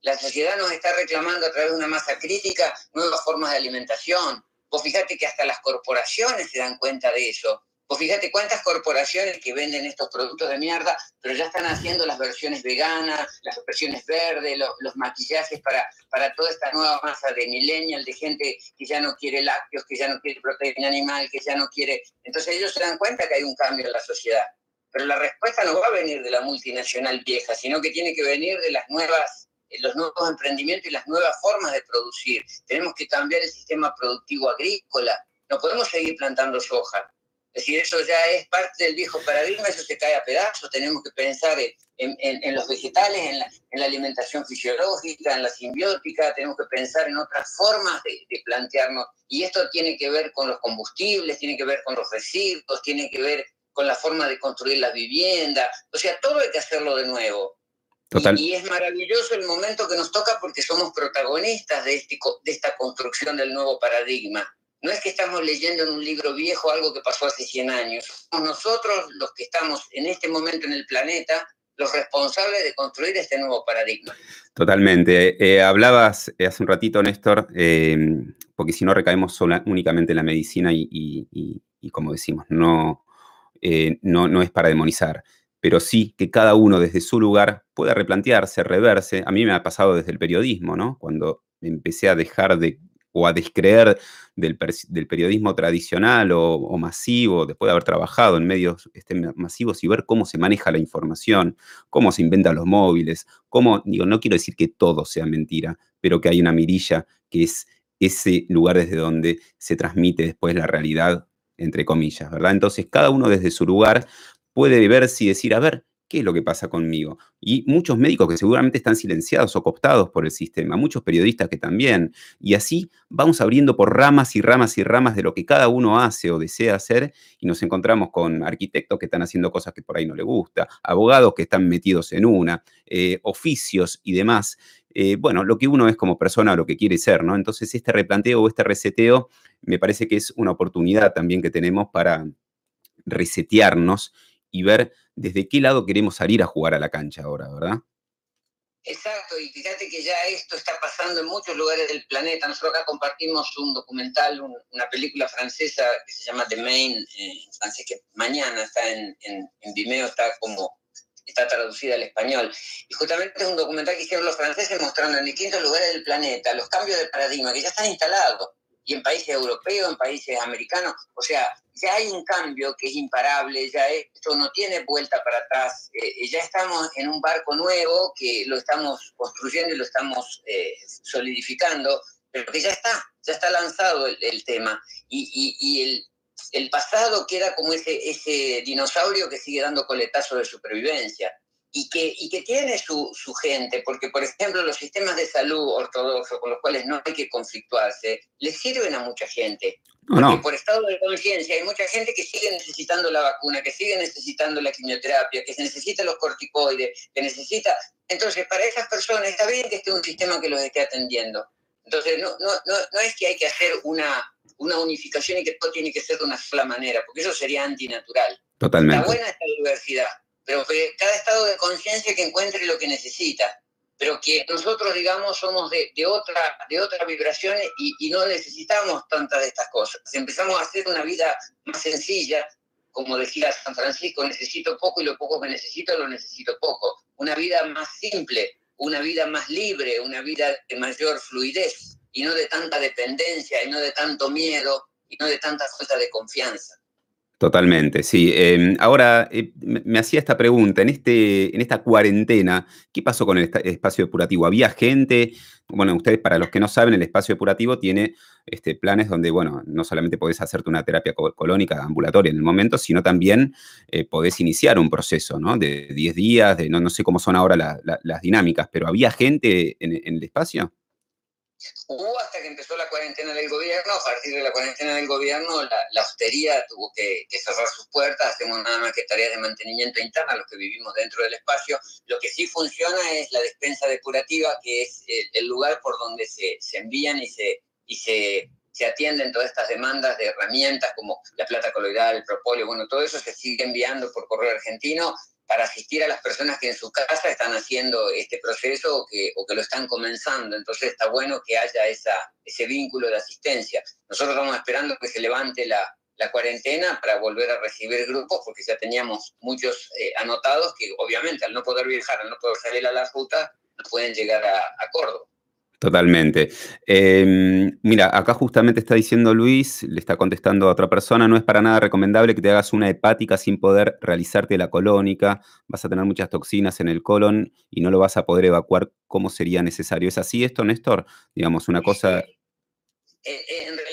La sociedad nos está reclamando a través de una masa crítica nuevas formas de alimentación. Vos fíjate que hasta las corporaciones se dan cuenta de eso pues fíjate cuántas corporaciones que venden estos productos de mierda, pero ya están haciendo las versiones veganas, las versiones verdes, los, maquillajes para, para toda esta nueva masa de millennial, de gente que ya no quiere lácteos, que ya no quiere proteína animal, que ya no quiere... Entonces ellos se dan cuenta que hay un cambio en la sociedad. Pero la respuesta no va a venir de la multinacional vieja, sino que tiene que venir de las nuevas los nuevos emprendimientos y las nuevas formas de producir. Tenemos que cambiar el sistema productivo agrícola. No podemos seguir plantando soja. Es decir, eso ya es parte del viejo paradigma, eso se cae a pedazos. Tenemos que pensar en, los vegetales, en la, alimentación fisiológica, en la simbiótica, tenemos que pensar en otras formas de, de, plantearnos. Y esto tiene que ver con los combustibles, tiene que ver con los residuos, tiene que ver con la forma de construir la vivienda. O sea, todo hay que hacerlo de nuevo. Y, es maravilloso el momento que nos toca porque somos protagonistas de, este, de esta construcción del nuevo paradigma. No es que estamos leyendo en un libro viejo algo que pasó hace 100 años. Somos nosotros los que estamos en este momento en el planeta los responsables de construir este nuevo paradigma. Totalmente. Eh, hablabas eh, hace un ratito, Néstor, eh, porque si no recaemos únicamente en la medicina y, como decimos, no, no, no es para demonizar pero sí que cada uno desde su lugar pueda replantearse, reverse. A mí me ha pasado desde el periodismo, ¿no? Cuando empecé a dejar de o a descreer del, periodismo tradicional o, masivo, después de haber trabajado en medios este, masivos y ver cómo se maneja la información, cómo se inventan los móviles, cómo, digo, no quiero decir que todo sea mentira, pero que hay una mirilla que es ese lugar desde donde se transmite después la realidad, entre comillas, ¿verdad? Entonces, cada uno desde su lugar puede verse y decir, a ver, ¿qué es lo que pasa conmigo? Y muchos médicos que seguramente están silenciados o cooptados por el sistema, muchos periodistas que también, y así vamos abriendo por ramas y ramas y ramas de lo que cada uno hace o desea hacer y nos encontramos con arquitectos que están haciendo cosas que por ahí no le gusta, abogados que están metidos en una, eh, oficios y demás. Eh, bueno, lo que uno es como persona, lo que quiere ser, ¿no? Entonces este replanteo o este reseteo me parece que es una oportunidad también que tenemos para resetearnos y ver desde qué lado queremos salir a jugar a la cancha ahora, ¿verdad? Exacto, y fíjate que ya esto está pasando en muchos lugares del planeta. Nosotros acá compartimos un documental, una película francesa que se llama The Main, eh, en francés, que mañana está en, Vimeo, está como está traducida al español. Y justamente es un documental que hicieron los franceses mostrando en distintos lugares del planeta los cambios de paradigma que ya están instalados y en países europeos, en países americanos. O sea, ya hay un cambio que es imparable, ya esto no tiene vuelta para atrás, eh, ya estamos en un barco nuevo que lo estamos construyendo y lo estamos eh, solidificando, pero que ya está, ya está lanzado el, tema. Y, y, el, el, pasado queda como ese, ese dinosaurio que sigue dando coletazos de supervivencia y que, y que tiene su, su, gente, porque por ejemplo los sistemas de salud ortodoxos con los cuales no hay que conflictuarse, les sirven a mucha gente. Porque por estado de conciencia hay mucha gente que sigue necesitando la vacuna, que sigue necesitando la quimioterapia, que se necesita los corticoides, que necesita... Entonces, para esas personas está bien que esté un sistema que los esté atendiendo. Entonces, no, no, no, no es que hay que hacer una, una unificación y que todo tiene que ser de una sola manera, porque eso sería antinatural. Totalmente. Está buena esta diversidad, pero cada estado de conciencia que encuentre lo que necesita, pero que nosotros, digamos, somos de, de otra, de otra vibración y, y, no necesitamos tantas de estas cosas. Empezamos a hacer una vida más sencilla, como decía San Francisco, necesito poco y lo poco que necesito lo necesito poco. Una vida más simple, una vida más libre, una vida de mayor fluidez y no de tanta dependencia y no de tanto miedo y no de tanta falta de confianza. Totalmente, sí. Em, ahora, eh, me, hacía esta pregunta, en, este, en esta cuarentena, ¿qué pasó con el espacio depurativo? ¿Había gente? Bueno, ustedes, para los que no saben, el espacio depurativo tiene este, planes donde, bueno, no solamente podés hacerte una terapia colónica ambulatoria en el momento, sino también eh, podés iniciar un proceso, ¿no? De 10 días, de, no, no sé cómo son ahora las dinámicas, pero ¿había gente en el espacio? Hubo hasta que empezó la cuarentena del gobierno, a partir de la cuarentena del gobierno la, la hostería tuvo que, cerrar sus puertas, hacemos nada más que tareas de mantenimiento interna, los que vivimos dentro del espacio. Lo que sí funciona es la despensa depurativa, que es el, lugar por donde se, se, envían y se, y se, se atienden todas estas demandas de herramientas como la plata coloidal, el propóleo, bueno, todo eso se sigue enviando por correo argentino para asistir a las personas que en su casa están haciendo este proceso o que, lo están comenzando. Entonces está bueno que haya esa, ese vínculo de asistencia. Nosotros estamos esperando que se levante la, cuarentena para volver a recibir grupos, porque ya teníamos muchos eh, anotados que obviamente al no poder viajar, al no poder salir a la ruta, no pueden llegar a Córdoba. Totalmente. Em, mira, acá justamente está diciendo Luis, le está contestando a otra persona, no es para nada recomendable que te hagas una hepática sin poder realizarte la colónica, vas a tener muchas toxinas en el colon y no lo vas a poder evacuar como sería necesario. ¿Es así esto, Néstor? Digamos, una cosa... Eh, en realidad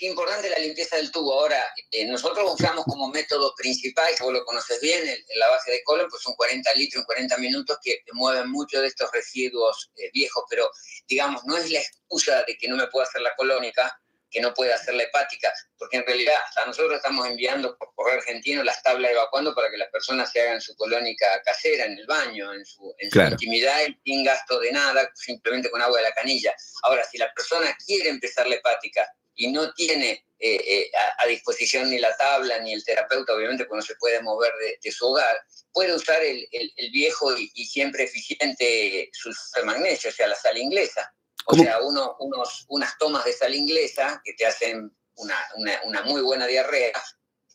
es importante la limpieza del tubo. Ahora, eh, nosotros usamos como método principal, que vos lo conoces bien, el, la base de colon, pues son 40 litros en 40 minutos que mueven mucho de estos residuos eh, viejos, pero digamos, no es la excusa de que no me pueda hacer la colónica, que no pueda hacer la hepática, porque en realidad hasta nosotros estamos enviando por correo argentino las tablas evacuando para que las personas se hagan su colónica casera en el baño, en su, en su intimidad, sin gasto de nada, simplemente con agua de la canilla. Ahora, si la persona quiere empezar la hepática y no tiene eh, eh, a, disposición ni la tabla ni el terapeuta, obviamente, cuando se puede mover de, su hogar, puede usar el, viejo y, siempre eficiente sulfato de magnesio, o sea, la sal inglesa. O sea, uno, unos, unas tomas de sal inglesa que te hacen una, muy buena diarrea,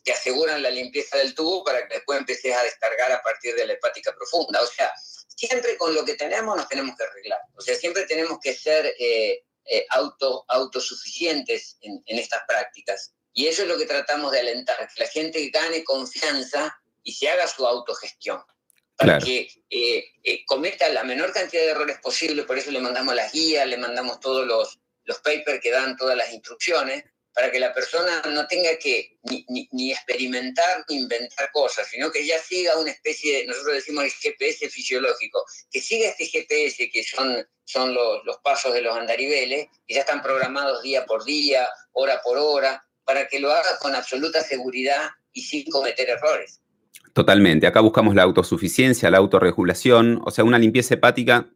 te aseguran la limpieza del tubo para que después empieces a descargar a partir de la hepática profunda. O sea, siempre con lo que tenemos nos tenemos que arreglar. O sea, siempre tenemos que ser eh, eh, auto, autosuficientes en, estas prácticas. Y eso es lo que tratamos de alentar, que la gente gane confianza y se haga su autogestión. Para que eh, eh, cometa la menor cantidad de errores posible, por eso le mandamos las guías, le mandamos todos los, los papers que dan todas las instrucciones, para que la persona no tenga que ni, experimentar ni inventar cosas, sino que ya siga una especie, de, nosotros decimos el GPS fisiológico, que siga este GPS que son, son los, los pasos de los andariveles, que ya están programados día por día, hora por hora, para que lo haga con absoluta seguridad y sin cometer errores. Totalmente. Acá buscamos la autosuficiencia, la autorregulación, o sea, una limpieza hepática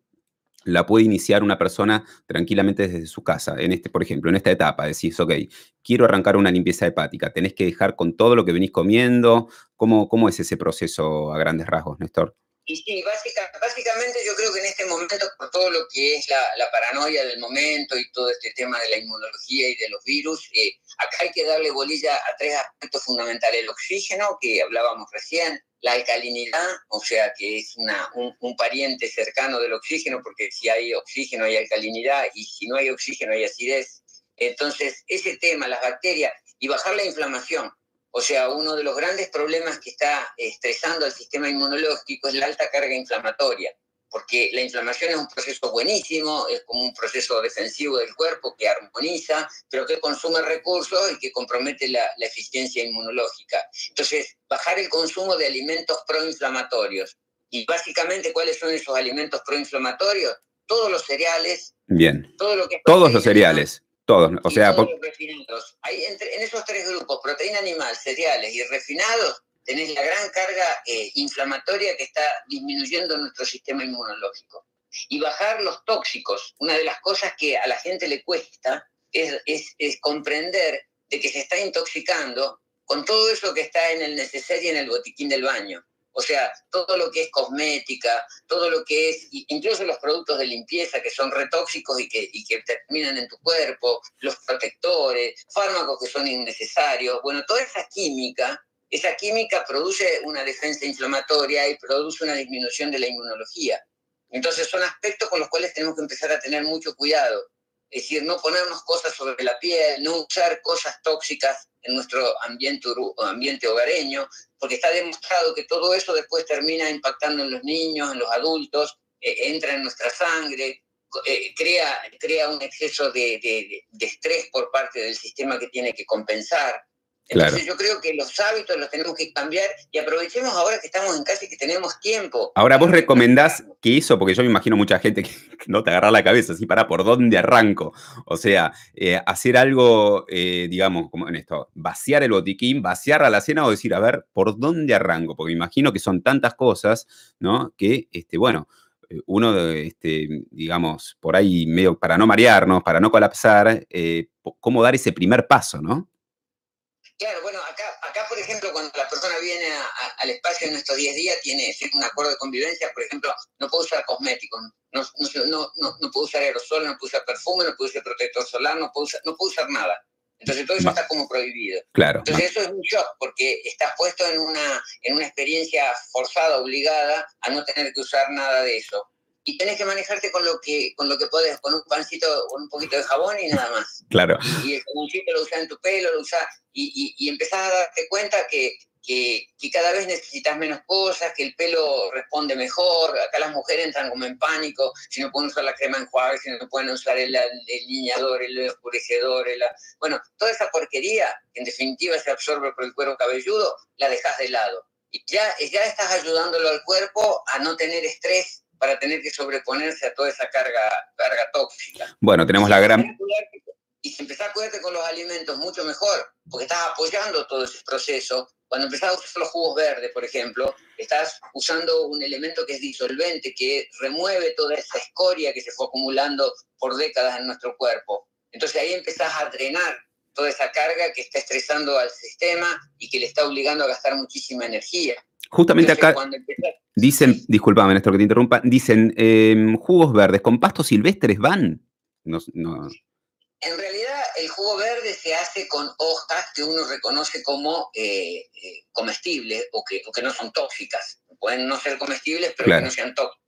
la puede iniciar una persona tranquilamente desde su casa. En este, por ejemplo, en esta etapa decís, ok, quiero arrancar una limpieza hepática, tenés que dejar con todo lo que venís comiendo. ¿Cómo, cómo es ese proceso a grandes rasgos, Néstor? Y sí, básicamente yo creo que en este momento, por todo lo que es la, paranoia del momento y todo este tema de la inmunología y de los virus, eh, acá hay que darle bolilla a tres aspectos fundamentales. El oxígeno, que hablábamos recién, la alcalinidad, o sea que es una, un, pariente cercano del oxígeno, porque si hay oxígeno hay alcalinidad y si no hay oxígeno hay acidez. Entonces, ese tema, las bacterias y bajar la inflamación. O sea, uno de los grandes problemas que está estresando al sistema inmunológico es la alta carga inflamatoria porque la inflamación es un proceso buenísimo, es como un proceso defensivo del cuerpo que armoniza, pero que consume recursos y que compromete la, eficiencia inmunológica. Entonces, bajar el consumo de alimentos proinflamatorios. Y básicamente, ¿cuáles son esos alimentos proinflamatorios? Todos los cereales. Bien. Todo lo que todos los cereales. Todos, o sea, todos los refinados. Hay en esos tres grupos, proteína animal, cereales y refinados, tenés la gran carga eh, inflamatoria que está disminuyendo nuestro sistema inmunológico. Y bajar los tóxicos, una de las cosas que a la gente le cuesta es, es, comprender de que se está intoxicando con todo eso que está en el necesario y en el botiquín del baño. O sea, todo lo que es cosmética, todo lo que es, incluso los productos de limpieza que son retóxicos y que, y que terminan en tu cuerpo, los protectores, fármacos que son innecesarios, bueno, toda esa química esa química produce una defensa inflamatoria y produce una disminución de la inmunología. Entonces son aspectos con los cuales tenemos que empezar a tener mucho cuidado. Es decir, no ponernos cosas sobre la piel, no usar cosas tóxicas en nuestro ambiente, ambiente hogareño, porque está demostrado que todo eso después termina impactando en los niños, en los adultos, eh, entra en nuestra sangre, eh, crea, crea un exceso de, de estrés por parte del sistema que tiene que compensar. Entonces yo creo que los hábitos los tenemos que cambiar y aprovechemos ahora que estamos en casa y que tenemos tiempo. Ahora vos recomendás que eso, porque yo me imagino mucha gente que (laughs) no te agarra la cabeza, así para por dónde arranco. O sea, eh, hacer algo, eh, digamos, como en esto, vaciar el botiquín, vaciar a la cena o decir, a ver, ¿por dónde arranco? Porque me imagino que son tantas cosas, ¿no? Que, este, bueno, eh, uno, este, digamos, por ahí medio para no marearnos, para no colapsar, cómo dar ese primer paso, ¿no? Claro, bueno, acá, acá por ejemplo, cuando la persona viene al espacio en estos 10 días, tiene un acuerdo de convivencia, por ejemplo, no puede usar cosméticos, no, no, no, no, puede usar aerosol, no puede usar perfume, no puede usar protector solar, no puede usar, no puede usar nada. Entonces todo eso está como prohibido. Claro. Entonces eso es un shock porque estás puesto en una, en una experiencia forzada, obligada a no tener que usar nada de eso. Y tenés que manejarte con lo que con lo que podés, con un pancito, con un poquito de jabón y nada más. Claro. Y el jaboncito lo usás en tu pelo, lo usás, y, y, y empezás a darte cuenta que, que, que, cada vez necesitas menos cosas, que el pelo responde mejor, acá las mujeres entran como en pánico, si no pueden usar la crema enjuague, si no pueden usar el, el lineador, el oscurecedor, el, bueno, toda esa porquería, que en definitiva se absorbe por el cuero cabelludo, la dejas de lado. Y ya, ya estás ayudándolo al cuerpo a no tener estrés para tener que sobreponerse a toda esa carga, carga tóxica. Bueno, tenemos la gran... Y si empezás a cuidarte con los alimentos, mucho mejor, porque estás apoyando todo ese proceso. Cuando empezás a usar los jugos verdes, por ejemplo, estás usando un elemento que es disolvente, que remueve toda esa escoria que se fue acumulando por décadas en nuestro cuerpo. Entonces ahí empezás a drenar toda esa carga que está estresando al sistema y que le está obligando a gastar muchísima energía. Justamente acá dicen, disculpame Néstor que te interrumpa, dicen eh, jugos verdes con pastos silvestres van. No, no. En realidad el jugo verde se hace con hojas que uno reconoce como eh, eh, comestibles o que, o que, no son tóxicas. Pueden no ser comestibles, pero claro. que no sean tóxicas.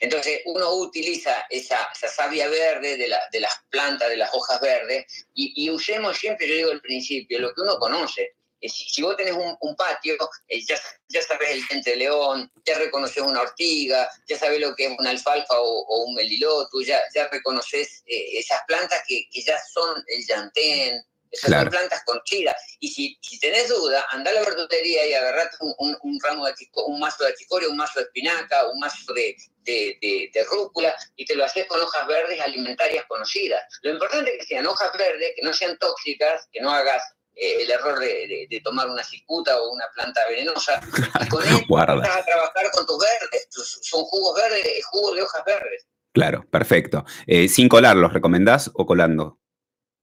Entonces uno utiliza esa, esa savia verde de, la, de, las plantas, de las hojas verdes, y, y, usemos siempre, yo digo al principio, lo que uno conoce. Si, si vos tenés un, un patio, eh, ya, ya sabes el diente de león, ya reconoces una ortiga, ya sabes lo que es una alfalfa o, o un meliloto, ya, ya reconoces eh, esas plantas que, que, ya son el llantén, esas claro. son plantas conchidas. Y si, si tenés duda, anda a la verdulería y agarrate un, un, un ramo de un mazo de achicoria, un mazo de espinaca, un mazo de, de, de, de, rúcula y te lo haces con hojas verdes alimentarias conocidas. Lo importante es que sean hojas verdes, que no sean tóxicas, que no hagas eh, el error de, de, de, tomar una cicuta o una planta venenosa. (laughs) Y con Guarda. vas a trabajar con tus verdes, son jugos verdes, jugos de hojas verdes. Claro, perfecto. Eh, ¿Sin colarlos recomendás o colando?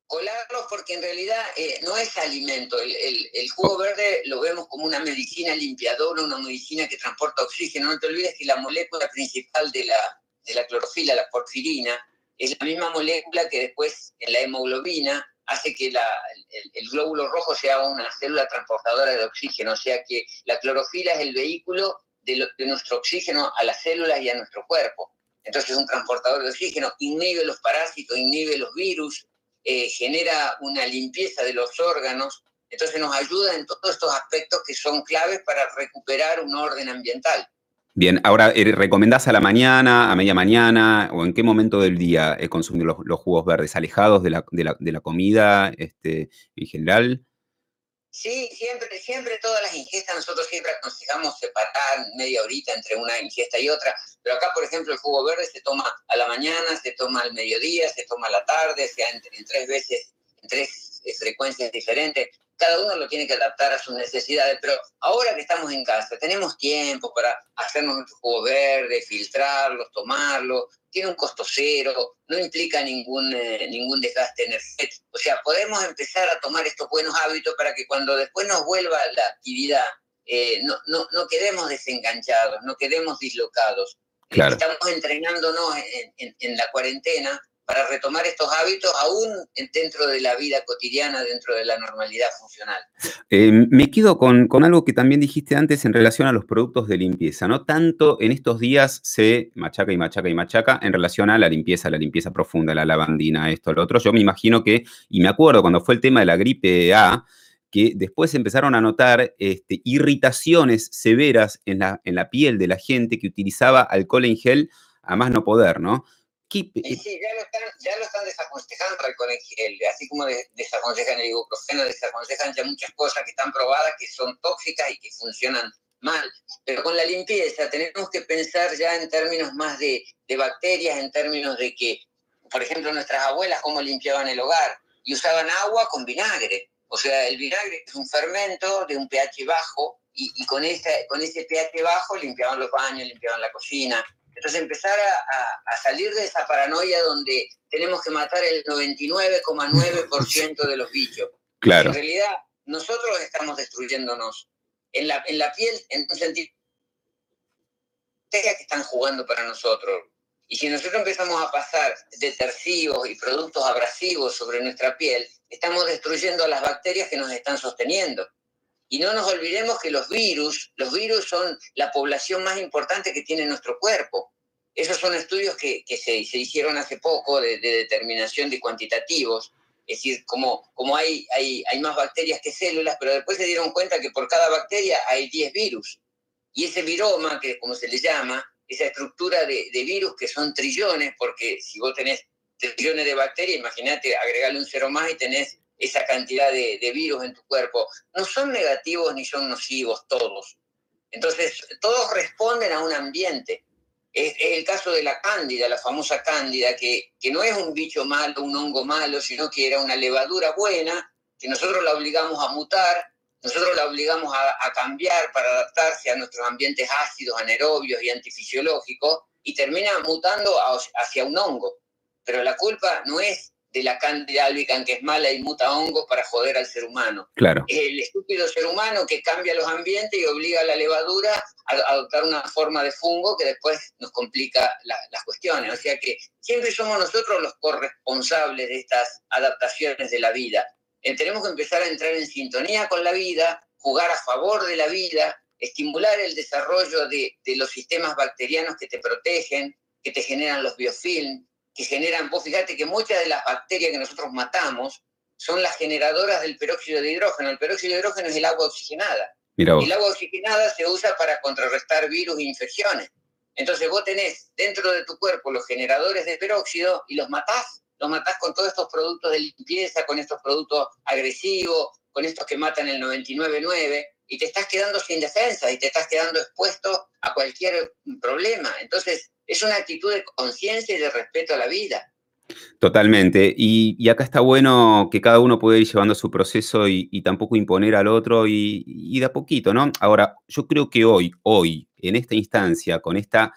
Colarlos porque en realidad eh, no es alimento. El, el, el, jugo oh. verde lo vemos como una medicina limpiadora, una medicina que transporta oxígeno. No te olvides que la molécula principal de la, de la clorofila, la porfirina, es la misma molécula que después en la hemoglobina hace que el, glóbulo rojo sea una célula transportadora de oxígeno, o sea que la clorofila es el vehículo de, lo, de nuestro oxígeno a las células y a nuestro cuerpo. Entonces es un transportador de oxígeno, inhibe los parásitos, inhibe los virus, eh, genera una limpieza de los órganos, entonces nos ayuda en todos estos aspectos que son claves para recuperar un orden ambiental. Bien, ahora, eh, ¿recomendás a la mañana, a media mañana o en qué momento del día eh, consumir los, jugos verdes, alejados de la, de la, de la comida este, en general? Sí, siempre, siempre todas las ingestas, nosotros siempre aconsejamos separar media horita entre una ingesta y otra, pero acá, por ejemplo, el jugo verde se toma a la mañana, se toma al mediodía, se toma a la tarde, sea en, en tres veces, en tres eh, frecuencias diferentes cada uno lo tiene que adaptar a sus necesidades, pero ahora que estamos en casa, tenemos tiempo para hacernos nuestro jugo verde, filtrarlos, tomarlos, tiene un costo cero, no implica ningún, eh, ningún desgaste energético. O sea, podemos empezar a tomar estos buenos hábitos para que cuando después nos vuelva la actividad, eh, no, no, no, quedemos desenganchados, no quedemos dislocados. Claro. Estamos entrenándonos en, en, en la cuarentena para retomar estos hábitos aún dentro de la vida cotidiana, dentro de la normalidad funcional. Eh, me quedo con, algo que también dijiste antes en relación a los productos de limpieza, ¿no? Tanto en estos días se machaca y machaca y machaca en relación a la limpieza, la limpieza profunda, la lavandina, esto, lo otro. Yo me imagino que, y me acuerdo cuando fue el tema de la gripe A, que después empezaron a notar este, irritaciones severas en la, en la piel de la gente que utilizaba alcohol en gel a más no poder, ¿no? Sí, sí, ya lo están, ya lo están desaconsejando gel, así como desaconsejan el ibuprofeno, desaconsejan ya muchas cosas que están probadas que son tóxicas y que funcionan mal. Pero con la limpieza tenemos que pensar ya en términos más de, de bacterias, en términos de que, por ejemplo, nuestras abuelas cómo limpiaban el hogar y usaban agua con vinagre. O sea, el vinagre es un fermento de un pH bajo y, y con, esa, con ese pH bajo limpiaban los baños, limpiaban la cocina, entonces empezar a, a, a, salir de esa paranoia donde tenemos que matar el 99,9% de los bichos. Claro. En realidad, nosotros estamos destruyéndonos. En la, en la piel, en un sentido, que están jugando para nosotros. Y si nosotros empezamos a pasar detergivos y productos abrasivos sobre nuestra piel, estamos destruyendo a las bacterias que nos están sosteniendo. Y no nos olvidemos que los virus, los virus son la población más importante que tiene nuestro cuerpo. Esos son estudios que, se, hicieron hace poco de, determinación de cuantitativos, es decir, como, como hay, hay, hay, más bacterias que células, pero después se dieron cuenta que por cada bacteria hay 10 virus. Y ese viroma, que como se le llama, esa estructura de, de virus que son trillones, porque si vos tenés trillones de bacterias, imagínate agregarle un cero más y tenés esa cantidad de, virus en tu cuerpo. No son negativos ni son nocivos todos. Entonces, todos responden a un ambiente. Es, el caso de la cándida, la famosa cándida, que, que no es un bicho malo, un hongo malo, sino que era una levadura buena, que nosotros la obligamos a mutar, nosotros la obligamos a, cambiar para adaptarse a nuestros ambientes ácidos, anaerobios y antifisiológicos, y termina mutando hacia un hongo. Pero la culpa no es de la Candida albicans que es mala y muta hongos para joder al ser humano. Claro. El estúpido ser humano que cambia los ambientes y obliga a la levadura a adoptar una forma de fungo que después nos complica las cuestiones. O sea que siempre somos nosotros los corresponsables de estas adaptaciones de la vida. Eh, tenemos que empezar a entrar en sintonía con la vida, jugar a favor de la vida, estimular el desarrollo de, de los sistemas bacterianos que te protegen, que te generan los biofilms, que generan, vos fíjate que muchas de las bacterias que nosotros matamos son las generadoras del peróxido de hidrógeno. El peróxido de hidrógeno es el agua oxigenada. El agua oxigenada se usa para contrarrestar virus e infecciones. Entonces vos tenés dentro de tu cuerpo los generadores de peróxido y los matás. Los matás con todos estos productos de limpieza, con estos productos agresivos, con estos que matan el 99.9 y te estás quedando sin defensa y te estás quedando expuesto a cualquier problema. Entonces, es una actitud de conciencia y de respeto a la vida. Totalmente. Y, acá está bueno que cada uno puede ir llevando su proceso y, tampoco imponer al otro y, y, de a poquito, ¿no? Ahora, yo creo que hoy, hoy, en esta instancia, con esta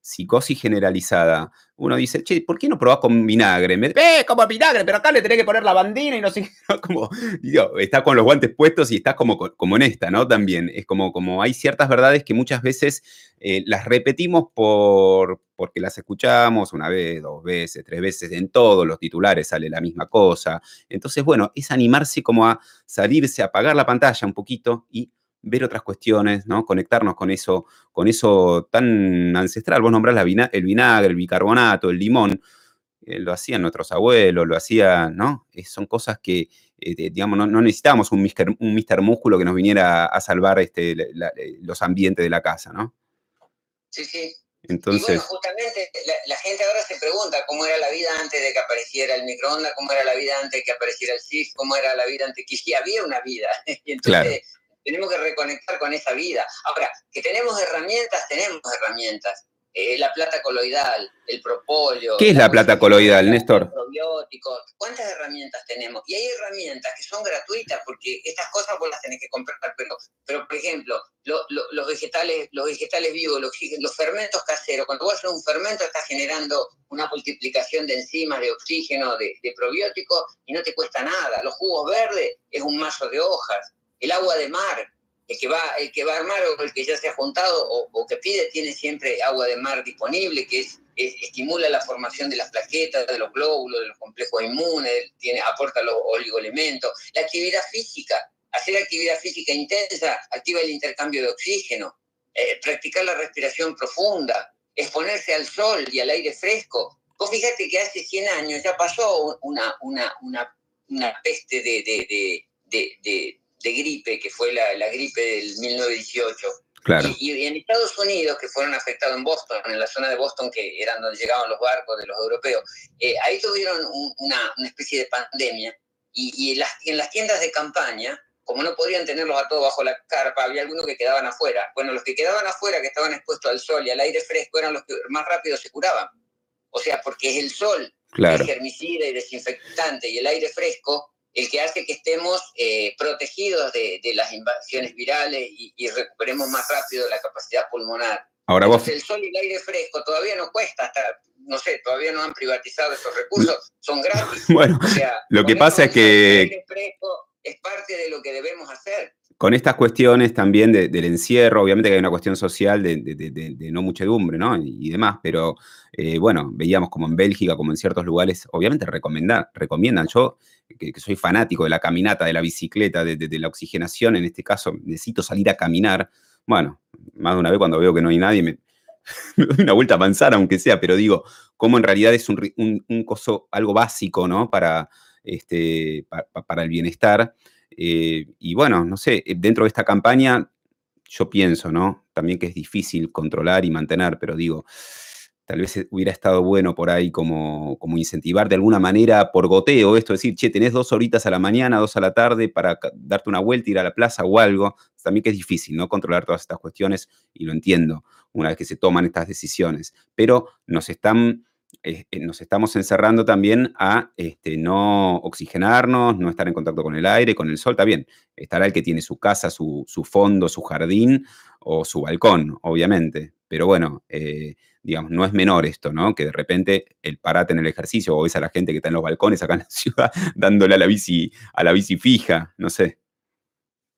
psicosis generalizada, uno dice, che, ¿por qué no probás con vinagre? Me, eh, como vinagre, pero acá le tenés que poner la bandina y no sé (laughs) como, digo, está con los guantes puestos y estás como, como en esta, ¿no? También, es como, como hay ciertas verdades que muchas veces eh, las repetimos por, porque las escuchamos una vez, dos veces, tres veces, en todos los titulares sale la misma cosa. Entonces, bueno, es animarse como a salirse, apagar la pantalla un poquito y ver otras cuestiones, ¿no? Conectarnos con eso, con eso tan ancestral. Vos nombrás el vinagre, el bicarbonato, el limón. Eh, lo hacían nuestros abuelos, lo hacían, ¿no? Eh, son cosas que, eh, digamos, no, necesitábamos un mister, un mister músculo que nos viniera a salvar este, los ambientes de la casa, ¿no? Sí, sí. Entonces... Y bueno, justamente la, gente ahora se pregunta cómo era la vida antes de que apareciera el microondas, cómo era la vida antes de que apareciera el CIF, cómo era la vida antes que sí (laughs) había una vida. (laughs) y entonces tenemos que reconectar con esa vida. Ahora, que tenemos herramientas, tenemos herramientas. Eh, la plata coloidal, el propóleo. ¿Qué es la, plata coloidal, Néstor? Probióticos. ¿Cuántas herramientas tenemos? Y hay herramientas que son gratuitas porque estas cosas vos las tenés que comprar, pero, pero por ejemplo, los, vegetales, los vegetales vivos, los, fermentos caseros, cuando vos haces un fermento estás generando una multiplicación de enzimas, de oxígeno, de, de probióticos y no te cuesta nada. Los jugos verdes es un mazo de hojas el agua de mar, el que va, el que va a armar o el que ya se ha juntado o, que pide tiene siempre agua de mar disponible, que es, estimula la formación de las plaquetas, de los glóbulos, de los complejos inmunes, tiene, aporta los oligoelementos. La actividad física, hacer actividad física intensa activa el intercambio de oxígeno, eh, practicar la respiración profunda, exponerse al sol y al aire fresco. Vos fíjate que hace 100 años ya pasó una, una, una, peste de, de de gripe, que fue la, la gripe del 1918. Claro. Y, en Estados Unidos, que fueron afectados en Boston, en la zona de Boston, que eran donde llegaban los barcos de los europeos, eh, ahí tuvieron una, una, especie de pandemia. Y, y en, las, en, las, tiendas de campaña, como no podían tenerlos a todos bajo la carpa, había algunos que quedaban afuera. Bueno, los que quedaban afuera, que estaban expuestos al sol y al aire fresco, eran los que más rápido se curaban. O sea, porque es el sol, claro. el germicida y desinfectante, y el aire fresco el que hace que estemos eh, protegidos de, las invasiones virales y, recuperemos más rápido la capacidad pulmonar. Ahora vos... el sol y el aire fresco todavía no cuesta, hasta, no sé, todavía no han privatizado esos recursos, son gratis. (laughs) bueno, lo que pasa es que... El aire fresco es parte de lo que debemos hacer con estas cuestiones también del encierro, obviamente que hay una cuestión social de, no muchedumbre, ¿no? Y, demás, pero eh, bueno, veíamos como en Bélgica, como en ciertos lugares, obviamente recomiendan. Yo, que, soy fanático de la caminata, de la bicicleta, de, la oxigenación, en este caso, necesito salir a caminar. Bueno, más de una vez cuando veo que no hay nadie, me, (laughs) una vuelta a manzana, aunque sea, pero digo, cómo en realidad es un, un, coso, algo básico, ¿no? Para, este, para el bienestar. Eh, y bueno, no sé, dentro de esta campaña, yo pienso, ¿no? También que es difícil controlar y mantener, pero digo, tal vez hubiera estado bueno por ahí como, como incentivar de alguna manera por goteo esto, decir, che, tenés dos horitas a la mañana, dos a la tarde para darte una vuelta, ir a la plaza o algo. También que es difícil, ¿no? Controlar todas estas cuestiones y lo entiendo una vez que se toman estas decisiones, pero nos están... Eh, eh, nos estamos encerrando también a este, no oxigenarnos, no estar en contacto con el aire, con el sol, está bien, estará el que tiene su casa, su, fondo, su jardín o su balcón, obviamente, pero bueno, eh, digamos, no es menor esto, ¿no? Que de repente el parate en el ejercicio o ves a la gente que está en los balcones acá en la (laughs) ciudad dándole a la bici, a la bici fija, no sé.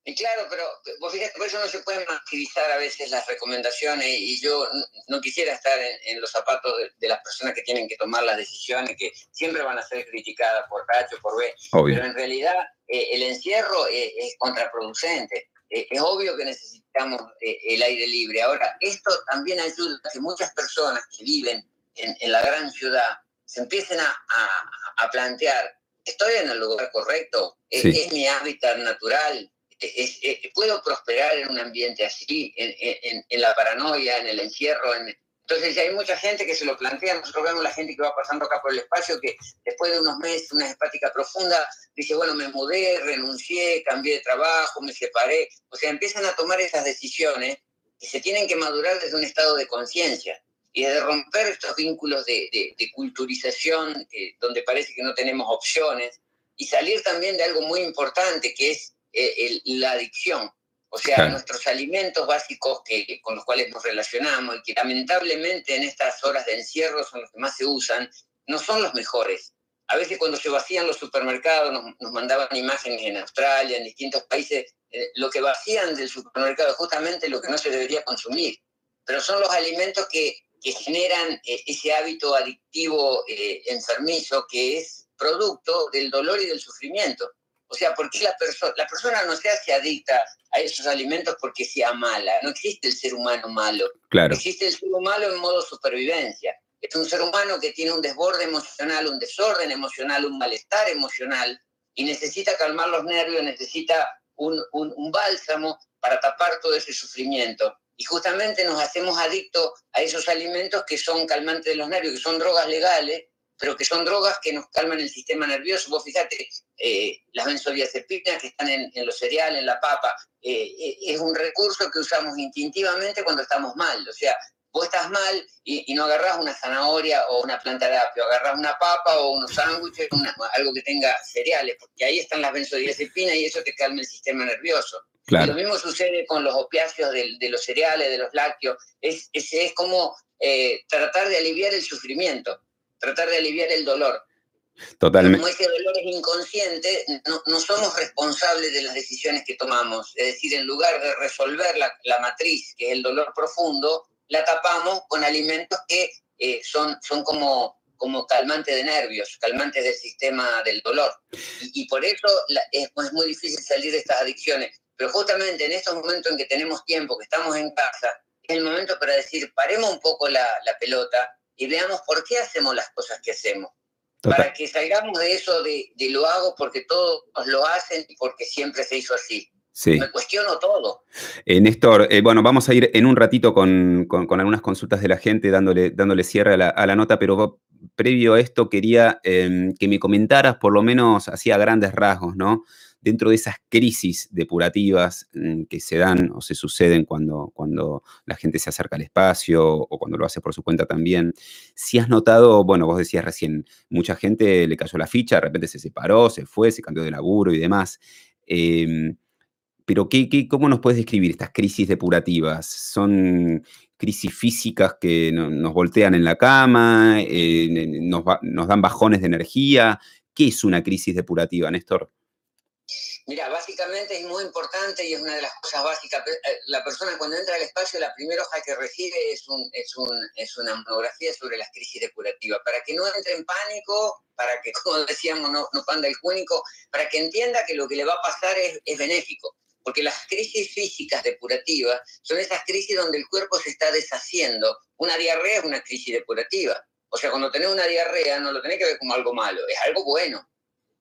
Y claro, pero vos fíjate, por eso no se pueden martirizar a veces las recomendaciones y yo no quisiera estar en, los zapatos de, las personas que tienen que tomar las decisiones, que siempre van a ser criticadas por H por B, pero en realidad eh, el encierro es, es contraproducente. Eh, es obvio que necesitamos eh, el aire libre. Ahora, esto también ayuda a que muchas personas que viven en, la gran ciudad se empiecen a, a, plantear, ¿estoy en el lugar correcto? ¿Es, mi hábitat natural? ¿Puedo prosperar en un ambiente así, en, en, la paranoia, en el encierro, en, entonces hay mucha gente que se lo plantea, nosotros vemos la gente que va pasando acá por el espacio que después de unos meses, una hepática profunda, dice, bueno, me mudé, renuncié, cambié de trabajo, me separé. O sea, empiezan a tomar esas decisiones y se tienen que madurar desde un estado de conciencia y de romper estos vínculos de, culturización donde parece que no tenemos opciones y salir también de algo muy importante que es eh, la adicción. O sea, nuestros alimentos básicos que, con los cuales nos relacionamos y que lamentablemente en estas horas de encierro son los que más se usan, no son los mejores. A veces cuando se vacían los supermercados, nos, mandaban imágenes en Australia, en distintos países, eh, lo que vacían del supermercado es justamente lo que no se debería consumir. Pero son los alimentos que, que generan eh, ese hábito adictivo eh, enfermizo que es producto del dolor y del sufrimiento. O sea, ¿por qué la, persona la persona no se hace adicta a esos alimentos porque sea mala? No existe el ser humano malo. Claro. Existe el ser humano en modo supervivencia. Es un ser humano que tiene un desborde emocional, un desorden emocional, un malestar emocional y necesita calmar los nervios, necesita un, un bálsamo para tapar todo ese sufrimiento. Y justamente nos hacemos adictos a esos alimentos que son calmantes de los nervios, que son drogas legales, pero que son drogas que nos calman el sistema nervioso. Vos fíjate, eh, las benzodiazepinas que están en, los cereales, en la papa, eh, eh, es un recurso que usamos instintivamente cuando estamos mal. O sea, vos estás mal y, no agarrás una zanahoria o una planta de apio, agarrás una papa o unos sándwiches, algo que tenga cereales, porque ahí están las benzodiazepinas y eso te calma el sistema nervioso. Lo mismo sucede con los opiáceos de, los cereales, de los lácteos. Es, es, es como tratar de aliviar el sufrimiento tratar de aliviar el dolor. Totalmente. Como ese dolor es inconsciente, no, somos responsables de las decisiones que tomamos. Es decir, en lugar de resolver la, matriz, que es el dolor profundo, la tapamos con alimentos que eh, son, son como, como calmantes de nervios, calmantes del sistema del dolor. Y, por eso es, muy difícil salir de estas adicciones. Pero justamente en estos momentos en que tenemos tiempo, que estamos en casa, es el momento para decir, paremos un poco la, la pelota, y veamos por qué hacemos las cosas que hacemos. Para que salgamos de eso de, lo hago porque todos lo hacen y porque siempre se hizo así. Sí. Me cuestiono todo. Eh, Néstor, eh, bueno, vamos a ir en un ratito con, algunas consultas de la gente dándole, dándole cierre a la, nota, pero previo a esto quería em, que me comentaras por lo menos así a grandes rasgos, ¿no? Dentro de esas crisis depurativas mm, que se dan o se suceden cuando, cuando la gente se acerca al espacio o cuando lo hace por su cuenta también, si has notado, bueno, vos decías recién, mucha gente le cayó la ficha, de repente se separó, se fue, se cambió de laburo y demás. Em, pero ¿qué, qué, cómo nos puedes describir estas crisis depurativas? ¿Son crisis físicas que nos voltean en la cama, eh, nos, nos dan bajones de energía? ¿Qué es una crisis depurativa, Néstor? Mira, básicamente es muy importante y es una de las cosas básicas. Eh, la persona cuando entra al espacio, la primera hoja que recibe es, un, es, un, es una monografía sobre las crisis depurativas, para que no entre en pánico, para que, (laughs) como decíamos, no, no panda el cúnico, para que entienda que lo que le va a pasar es, es benéfico. porque las crisis físicas depurativas son esas crisis donde el cuerpo se está deshaciendo. Una diarrea es una crisis depurativa. O sea, cuando tenés una diarrea no lo tenés que ver como algo malo, es algo bueno.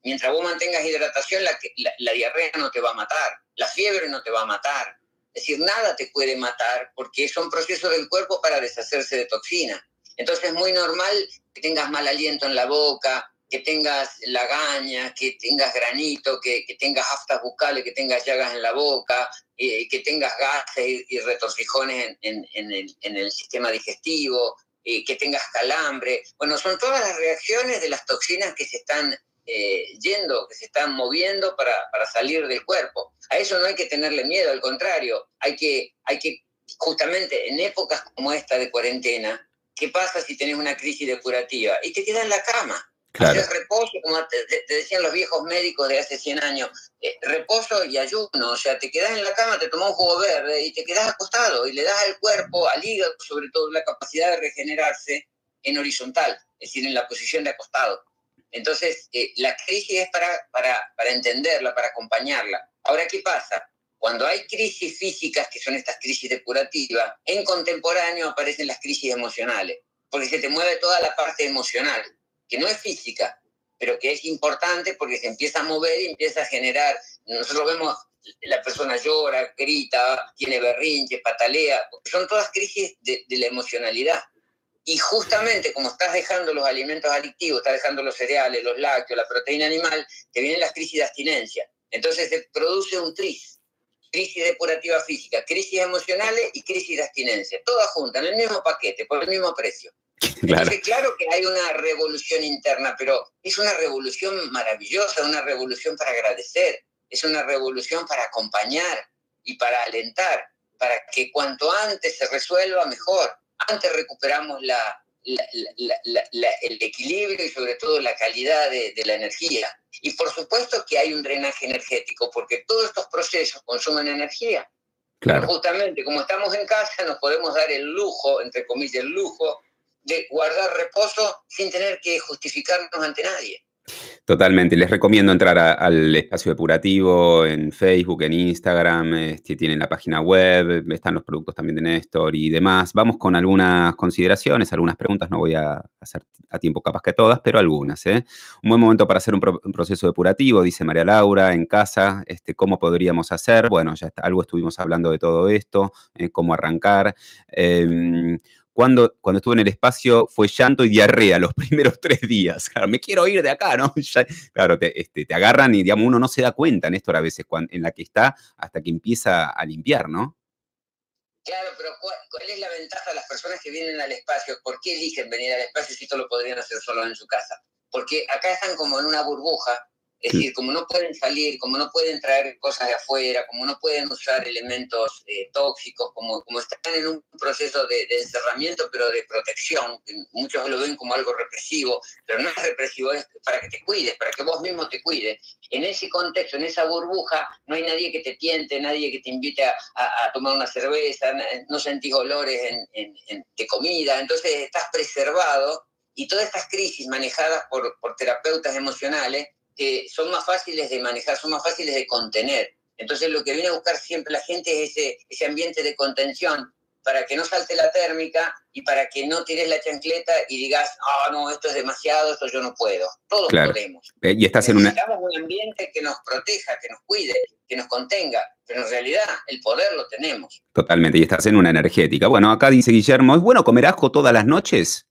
Mientras vos mantengas hidratación, la, la, diarrea no te va a matar, la fiebre no te va a matar. Es decir, nada te puede matar porque son procesos del cuerpo para deshacerse de toxina. Entonces es muy normal que tengas mal aliento en la boca, que tengas lagaña, que tengas granito, que, tengas aftas bucales, que tengas llagas en la boca, eh, que tengas gases y, retorcijones en, el, sistema digestivo, eh, que tengas calambre. Bueno, son todas las reacciones de las toxinas que se están eh, yendo, que se están moviendo para, salir del cuerpo. A eso no hay que tenerle miedo, al contrario, hay que, hay que justamente en épocas como esta de cuarentena, ¿qué pasa si tenés una crisis depurativa? Y te quedas en la cama Claro. reposo, como te, decían los viejos médicos de hace 100 años, eh, reposo y ayuno, o sea, te quedas en la cama, te tomas un jugo verde y te quedas acostado y le das al cuerpo, al hígado, sobre todo, la capacidad de regenerarse en horizontal, es decir, en la posición de acostado. Entonces, eh, la crisis es para, para, para entenderla, para acompañarla. Ahora, ¿qué pasa? Cuando hay crisis físicas, que son estas crisis depurativas, en contemporáneo aparecen las crisis emocionales, porque se te mueve toda la parte emocional que no es física, pero que es importante porque se empieza a mover y empieza a generar. Nosotros vemos la persona llora, grita, tiene berrinche, patalea, son todas crisis de, la emocionalidad. Y justamente como estás dejando los alimentos adictivos, estás dejando los cereales, los lácteos, la proteína animal, te vienen las crisis de abstinencia. Entonces se produce un tris, crisis depurativa física, crisis emocionales y crisis de abstinencia, todas juntas, en el mismo paquete, por el mismo precio. (laughs) Claro. claro que hay una revolución interna, pero es una revolución maravillosa, una revolución para agradecer, es una revolución para acompañar y para alentar, para que cuanto antes se resuelva mejor. Antes recuperamos la, el equilibrio y sobre todo la calidad de, la energía. Y por supuesto que hay un drenaje energético, porque todos estos procesos consumen energía. Claro. justamente como estamos en casa, nos podemos dar el lujo, entre comillas, el lujo de guardar reposo sin tener que justificarnos ante nadie. Totalmente. Les recomiendo entrar al espacio depurativo en Facebook, en Instagram, este, tienen la página web, están los productos también de Néstor y demás. Vamos con algunas consideraciones, algunas preguntas, no voy a hacer a tiempo capaz que todas, pero algunas. ¿eh? Un buen momento para hacer un, proceso depurativo, dice María Laura, en casa, este, ¿cómo podríamos hacer? Bueno, ya algo estuvimos hablando de todo esto, eh, cómo arrancar. Em, cuando, estuve en el espacio fue llanto y diarrea los (laughs) primeros tres días. Claro, me quiero ir de acá, ¿no? (laughs) claro, te, este, te agarran y, digamos, uno no se da cuenta, Néstor, a veces en la que está hasta que empieza a limpiar, ¿no? Claro, pero ¿cuál, es la ventaja de las personas que vienen al espacio? ¿Por qué eligen venir al espacio si esto lo podrían hacer solo en su casa? Porque acá están como en una burbuja es decir, como no pueden salir, como no pueden traer cosas de afuera, como no pueden usar elementos eh, tóxicos, como, como están en un proceso de, encerramiento, pero de protección, muchos lo ven como algo represivo, pero no es represivo, es para que te cuides, para que vos mismo te cuides. En ese contexto, en esa burbuja, no hay nadie que te tiente, nadie que te invite a, tomar una cerveza, no sentís olores de comida, entonces estás preservado y todas estas crisis manejadas por, por terapeutas emocionales son más fáciles de manejar, son más fáciles de contener. Entonces lo que viene a buscar siempre la gente es ese, ese ambiente de contención para que no salte la térmica y para que no tires la chancleta y digas, ah, no, esto es demasiado, esto yo no puedo. Todos podemos. Eh, y estás en un ambiente que nos proteja, que nos cuide, que nos contenga, pero en realidad el poder lo tenemos. Totalmente, y estás en una energética. Bueno, acá dice Guillermo, ¿es bueno comer ajo todas las noches?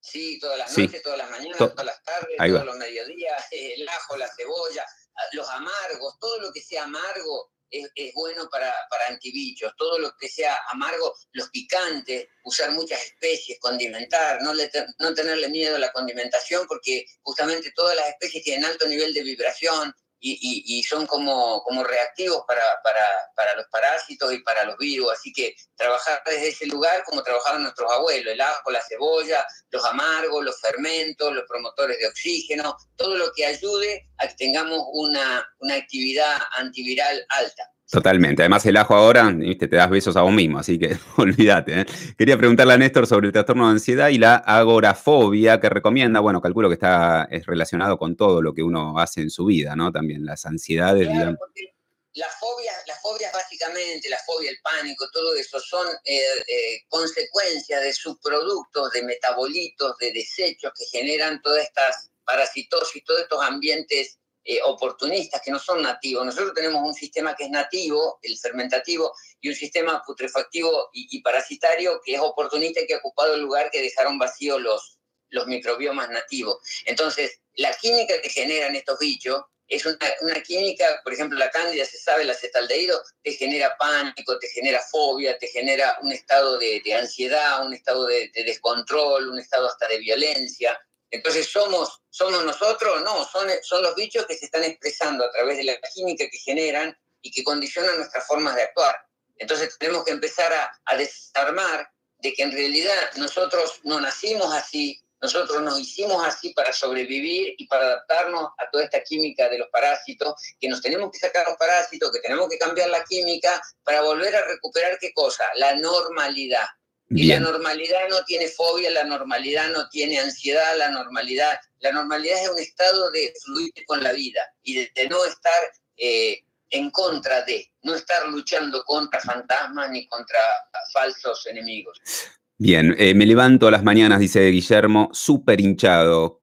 Sí, todas las noches, todas las mañanas, todas las tardes, todos los mediodías, el ajo, la cebolla, los amargos, todo lo que sea amargo es, bueno para, para, antibichos, todo lo que sea amargo, los picantes, usar muchas especies, condimentar, no, no tenerle miedo a la condimentación porque justamente todas las especies tienen alto nivel de vibración, y, son como, como reactivos para, para, para, los parásitos y para los virus. Así que trabajar desde ese lugar como trabajaban nuestros abuelos, el ajo, la cebolla, los amargos, los fermentos, los promotores de oxígeno, todo lo que ayude a que tengamos una, una actividad antiviral alta. Totalmente. Además, el ajo ahora, ¿viste? te das besos a vos mismo, así que (laughs) olvídate. ¿eh? Quería preguntarle a Néstor sobre el trastorno de ansiedad y la agorafobia que recomienda. Bueno, calculo que está es relacionado con todo lo que uno hace en su vida, ¿no? También las ansiedades. las fobias, las fobias básicamente, la fobia, el pánico, todo eso son eh, eh, consecuencias de subproductos, de metabolitos, de desechos que generan todas estas parasitosis, todos estos ambientes eh, oportunistas que no son nativos. Nosotros tenemos un sistema que es nativo, el fermentativo, y un sistema putrefactivo y, parasitario que es oportunista y que ha ocupado el lugar que dejaron vacíos los, los microbiomas nativos. Entonces, la química que generan estos bichos es una, química, por ejemplo, la cándida, se sabe, el acetaldehído, te genera pánico, te genera fobia, te genera un estado de, ansiedad, un estado de, descontrol, un estado hasta de violencia. Entonces, ¿somos, somos nosotros? No, son, son los bichos que se están expresando a través de la química que generan y que condicionan nuestras formas de actuar. Entonces, tenemos que empezar a, a desarmar de que en realidad nosotros no nacimos así, nosotros nos hicimos así para sobrevivir y para adaptarnos a toda esta química de los parásitos, que nos tenemos que sacar los parásitos, que tenemos que cambiar la química para volver a recuperar qué cosa? La normalidad. Y la normalidad no tiene fobia, la normalidad no tiene ansiedad, la normalidad, la normalidad es un estado de fluir con la vida y de, no estar eh, en contra de, no estar luchando contra fantasmas ni contra falsos enemigos. Bien, eh, me levanto a las mañanas, dice Guillermo, súper hinchado.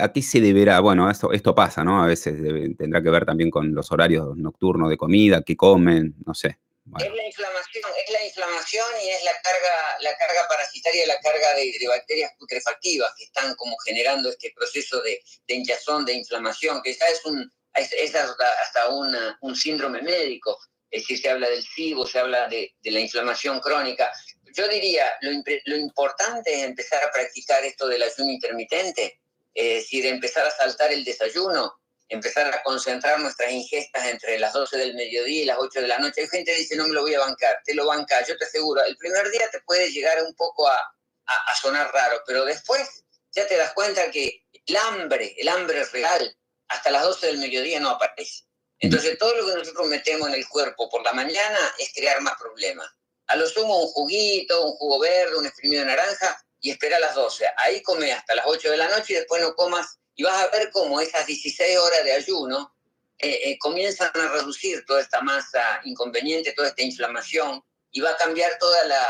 ¿A qué se deberá? Bueno, esto, esto pasa, ¿no? A veces tendrá que ver también con los horarios nocturnos de comida, qué comen, no sé. Es la inflamación, es la inflamación y es la carga, la carga parasitaria, la carga de, bacterias putrefactivas que están como generando este proceso de, hinchazón, de inflamación, que ya es un es, hasta, un síndrome médico. Es decir, se habla del SIBO, se habla de, de la inflamación crónica yo diría, lo, importante es empezar a practicar esto del ayuno intermitente, es decir, empezar a saltar el desayuno, empezar a concentrar nuestras ingestas entre las 12 del mediodía y las 8 de la noche. Hay gente que dice, no me lo voy a bancar, te lo banca, yo te aseguro, el primer día te puede llegar un poco a, a, a sonar raro, pero después ya te das cuenta que el hambre, el hambre real, hasta las 12 del mediodía no aparece. Entonces todo lo que nosotros metemos en el cuerpo por la mañana es crear más problemas. A lo sumo un juguito, un jugo verde, un exprimido de naranja y espera a las 12. Ahí come hasta las 8 de la noche y después no comas y vas a ver cómo esas 16 horas de ayuno eh, eh, comienzan a reducir toda esta masa inconveniente, toda esta inflamación y va a cambiar toda la,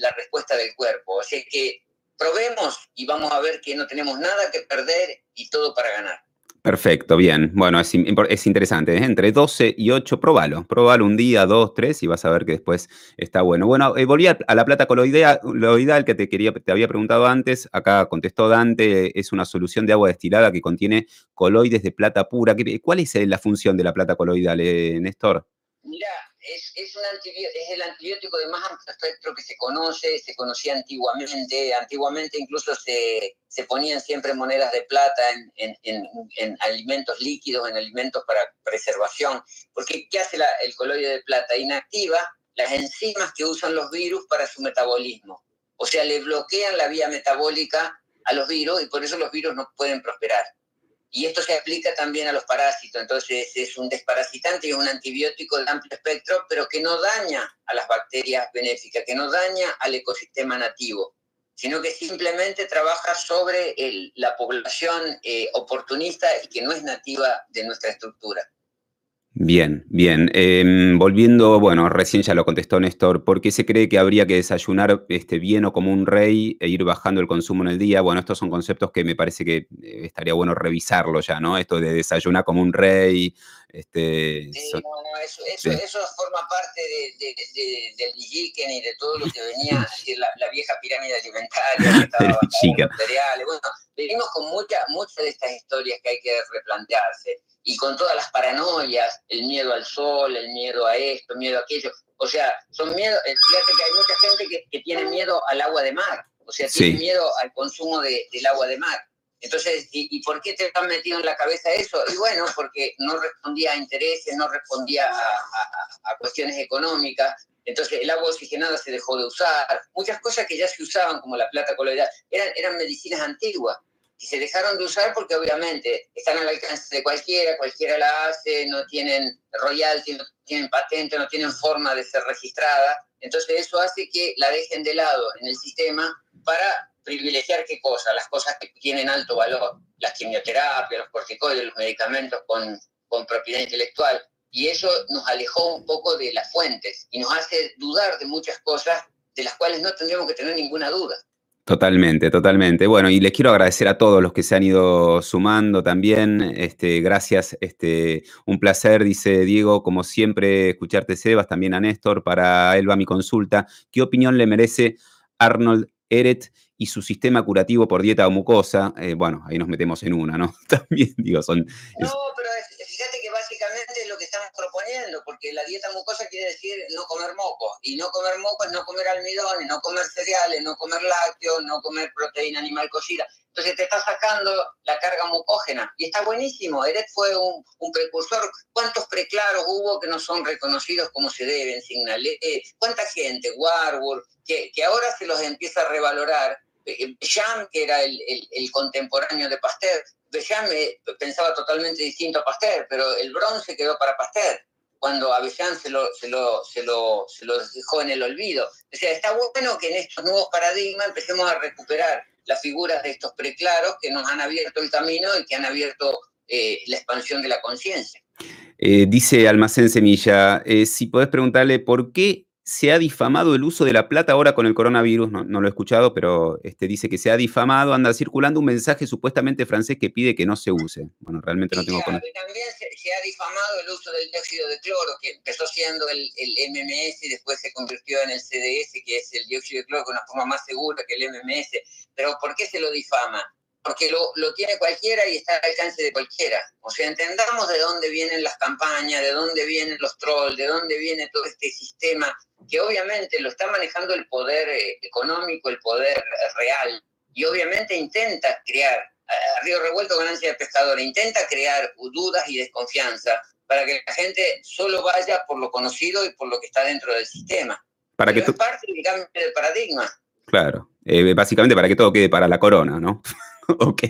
la respuesta del cuerpo. Así que probemos y vamos a ver que no tenemos nada que perder y todo para ganar. Perfecto, bien. Bueno, es, es, interesante. ¿eh? Entre 12 y 8, probalo. Probalo un día, dos, tres y vas a ver que después está bueno. Bueno, eh, volví a, la plata coloidal que te, quería, te había preguntado antes. Acá contestó Dante, es una solución de agua destilada que contiene coloides de plata pura. ¿Cuál es eh, la función de la plata coloidal, Néstor? Mira, es, es, un el antibiótico de más amplio espectro que se conoce, se conocía antiguamente. Antiguamente incluso se, se ponían siempre monedas de plata en, en, en, alimentos líquidos, en alimentos para preservación. Porque ¿qué hace el coloide de plata? Inactiva las enzimas que usan los virus para su metabolismo. O sea, le bloquean la vía metabólica a los virus y por eso los virus no pueden prosperar. Y esto se aplica también a los parásitos, entonces es un desparasitante y un antibiótico de amplio espectro, pero que no daña a las bacterias benéficas, que no daña al ecosistema nativo, sino que simplemente trabaja sobre la población eh, oportunista y que no es nativa de nuestra estructura. Bien, bien. Em, volviendo, bueno, recién ya lo contestó Néstor, ¿por qué se cree que habría que desayunar este, bien o como un rey e ir bajando el consumo en el día? Bueno, estos son conceptos que me parece que eh, estaría bueno revisarlo ya, ¿no? Esto de desayunar como un rey. Este, sí, no, no, eso, eso, forma parte de, del Villiquen y de todo lo que venía, (laughs) la, la vieja pirámide alimentaria, (laughs) que estaba cereales. Bueno, venimos con muchas muchas de estas historias que hay que replantearse y con todas las paranoias, el miedo al sol, el miedo a esto, el miedo a aquello. O sea, son miedo, eh, fíjate que hay mucha gente que, que tiene miedo al agua de mar, o sea, tiene miedo al consumo de, del agua de mar. Entonces, ¿y, por qué te han metido en la cabeza eso? Y bueno, porque no respondía a intereses, no respondía a, a, a cuestiones económicas, entonces el agua oxigenada se dejó de usar, muchas cosas que ya se usaban como la plata coloidal, eran, eran medicinas antiguas y se dejaron de usar porque obviamente están al alcance de cualquiera, cualquiera la hace, no tienen royalty, no tienen patente, no tienen forma de ser registrada. Entonces eso hace que la dejen de lado en el sistema para privilegiar qué cosa, las cosas que tienen alto valor, las quimioterapias, los corticoides, los medicamentos con, con propiedad intelectual. y eso nos alejó un poco de las fuentes y nos hace dudar de muchas cosas de las cuales no tendríamos que tener ninguna duda. Totalmente, totalmente. Bueno, y les quiero agradecer a todos los que se han ido sumando también. Este, gracias, este, un placer, dice Diego, como siempre, escucharte, Sebas, también a Néstor. Para él va mi consulta. ¿Qué opinión le merece Arnold Eret y su sistema curativo por dieta o mucosa? Eh, bueno, ahí nos metemos en una, ¿no? (laughs) También, digo, son pero fíjate que básicamente es lo que estamos porque la dieta mucosa quiere decir no comer moco, y no comer moco es no comer almidón, y no comer cereales, no comer lácteos, no comer proteína animal cocida. Entonces te está sacando la carga mucógena, y está buenísimo. Eret fue un, precursor. ¿Cuántos preclaros hubo que no son reconocidos como se deben? Signalé, ¿cuánta gente? Warburg, que, que ahora se los empieza a revalorar. Jam, que era el, el contemporáneo de Pasteur, me pensaba totalmente distinto a Pasteur, pero el bronce quedó para Pasteur, cuando Avellán se lo, se, lo, se, lo, se lo dejó en el olvido. O sea, está bueno que en estos nuevos paradigmas empecemos a recuperar las figuras de estos preclaros que nos han abierto el camino y que han abierto eh, la expansión de la conciencia. Eh, dice Almacén Semilla, eh, si podés preguntarle por qué se ha difamado el uso de la plata ahora con el coronavirus, no, lo he escuchado, pero este, dice que se ha difamado, anda circulando un mensaje supuestamente francés que pide que no se use. Bueno, realmente no tengo claro, También se, ha difamado el uso del dióxido de cloro, que empezó siendo el, el, MMS y después se convirtió en el CDS, que es el dióxido de cloro, con una forma más segura que el MMS. Pero ¿por qué se lo difama? Porque lo, lo, tiene cualquiera y está al alcance de cualquiera. O sea, entendamos de dónde vienen las campañas, de dónde vienen los trolls, de dónde viene todo este sistema, que obviamente lo está manejando el poder eh, económico, el poder eh, real, y obviamente intenta crear, a Río Revuelto ganancia de pescador, intenta crear dudas y desconfianza para que la gente solo vaya por lo conocido y por lo que está dentro del sistema. Para que es parte del cambio del paradigma. Claro, eh, básicamente para que todo quede para la corona, ¿no? Ok,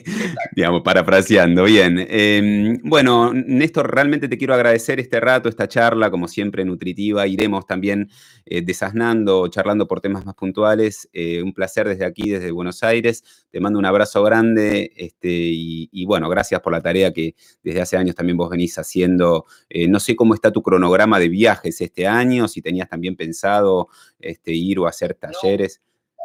digamos, parafraseando. Bien. Em, bueno, Néstor, realmente te quiero agradecer este rato, esta charla, como siempre, nutritiva. Iremos también eh, desasnando, charlando por temas más puntuales. Eh, un placer desde aquí, desde Buenos Aires. Te mando un abrazo grande este, y, bueno, gracias por la tarea que desde hace años también vos venís haciendo. Eh, no sé cómo está tu cronograma de viajes este año, si tenías también pensado este, ir o hacer talleres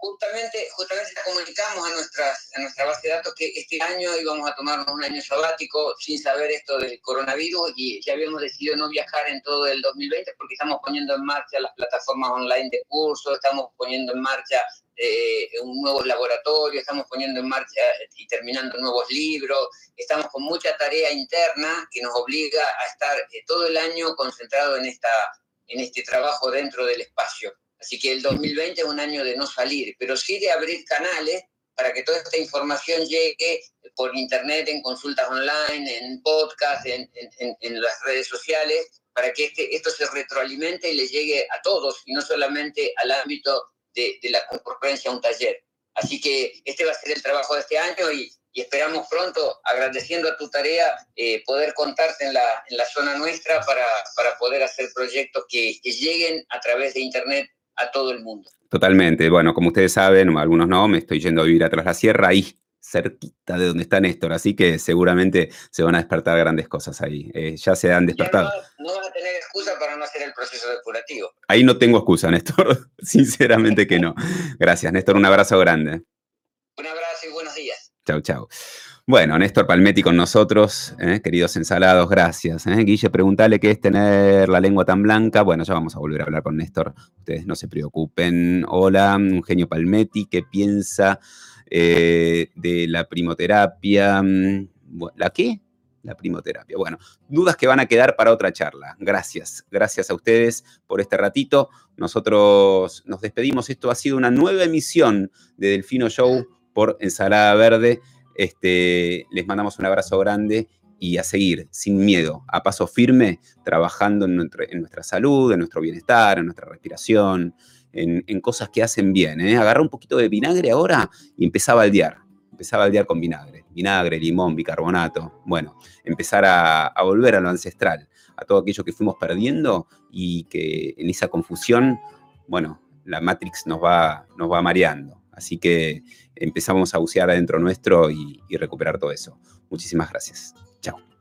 justamente, justamente comunicamos a, nuestras, a nuestra base de datos que este año íbamos a tomarnos un año sabático sin saber esto del coronavirus y ya habíamos decidido no viajar en todo el 2020 porque estamos poniendo en marcha las plataformas online de cursos, estamos poniendo en marcha eh, un nuevo laboratorio, estamos poniendo en marcha y terminando nuevos libros, estamos con mucha tarea interna que nos obliga a estar eh, todo el año concentrado en, esta, en este trabajo dentro del espacio. Así que el 2020 es un año de no salir, pero sí de abrir canales para que toda esta información llegue por internet, en consultas online, en podcast, en, las redes sociales, para que este, esto se retroalimente y le llegue a todos y no solamente al ámbito de, la concurrencia a un taller. Así que este va a ser el trabajo de este año y, esperamos pronto, agradeciendo a tu tarea, eh, poder contarte en la, en la zona nuestra para, para poder hacer proyectos que, que lleguen a través de Internet a todo el mundo. Totalmente. Bueno, como ustedes saben, algunos no, me estoy yendo a vivir atrás la sierra, ahí cerquita de donde está Néstor, así que seguramente se van a despertar grandes cosas ahí. Eh, ya se han despertado. No, no, a tener excusa para no hacer el proceso depurativo. Ahí no tengo excusa, Néstor. (laughs) Sinceramente que no. (laughs) Gracias, Néstor. Un abrazo grande. Un abrazo y buenos días. Chau, chau. Bueno, Néstor Palmetti con nosotros, ¿eh? queridos ensalados, gracias. ¿eh? Guille, pregúntale qué es tener la lengua tan blanca. Bueno, ya vamos a volver a hablar con Néstor, ustedes no se preocupen. Hola, Eugenio Palmetti, ¿qué piensa eh, de la primoterapia? ¿La qué? La primoterapia. Bueno, dudas que van a quedar para otra charla. Gracias, gracias a ustedes por este ratito. Nosotros nos despedimos. Esto ha sido una nueva emisión de Delfino Show por Ensalada Verde. Este, les mandamos un abrazo grande y a seguir sin miedo, a paso firme, trabajando en, nuestra salud, en nuestro bienestar, en nuestra respiración, en, cosas que hacen bien. ¿eh? Agarra un poquito de vinagre ahora y empezaba a baldear. Empezaba a baldear con vinagre. Vinagre, limón, bicarbonato. Bueno, empezar a, volver a lo ancestral, a todo aquello que fuimos perdiendo y que en esa confusión, bueno, la Matrix nos va, nos va mareando. Así que empezamos a bucear adentro nuestro y, recuperar todo eso. Muchísimas gracias. Chao.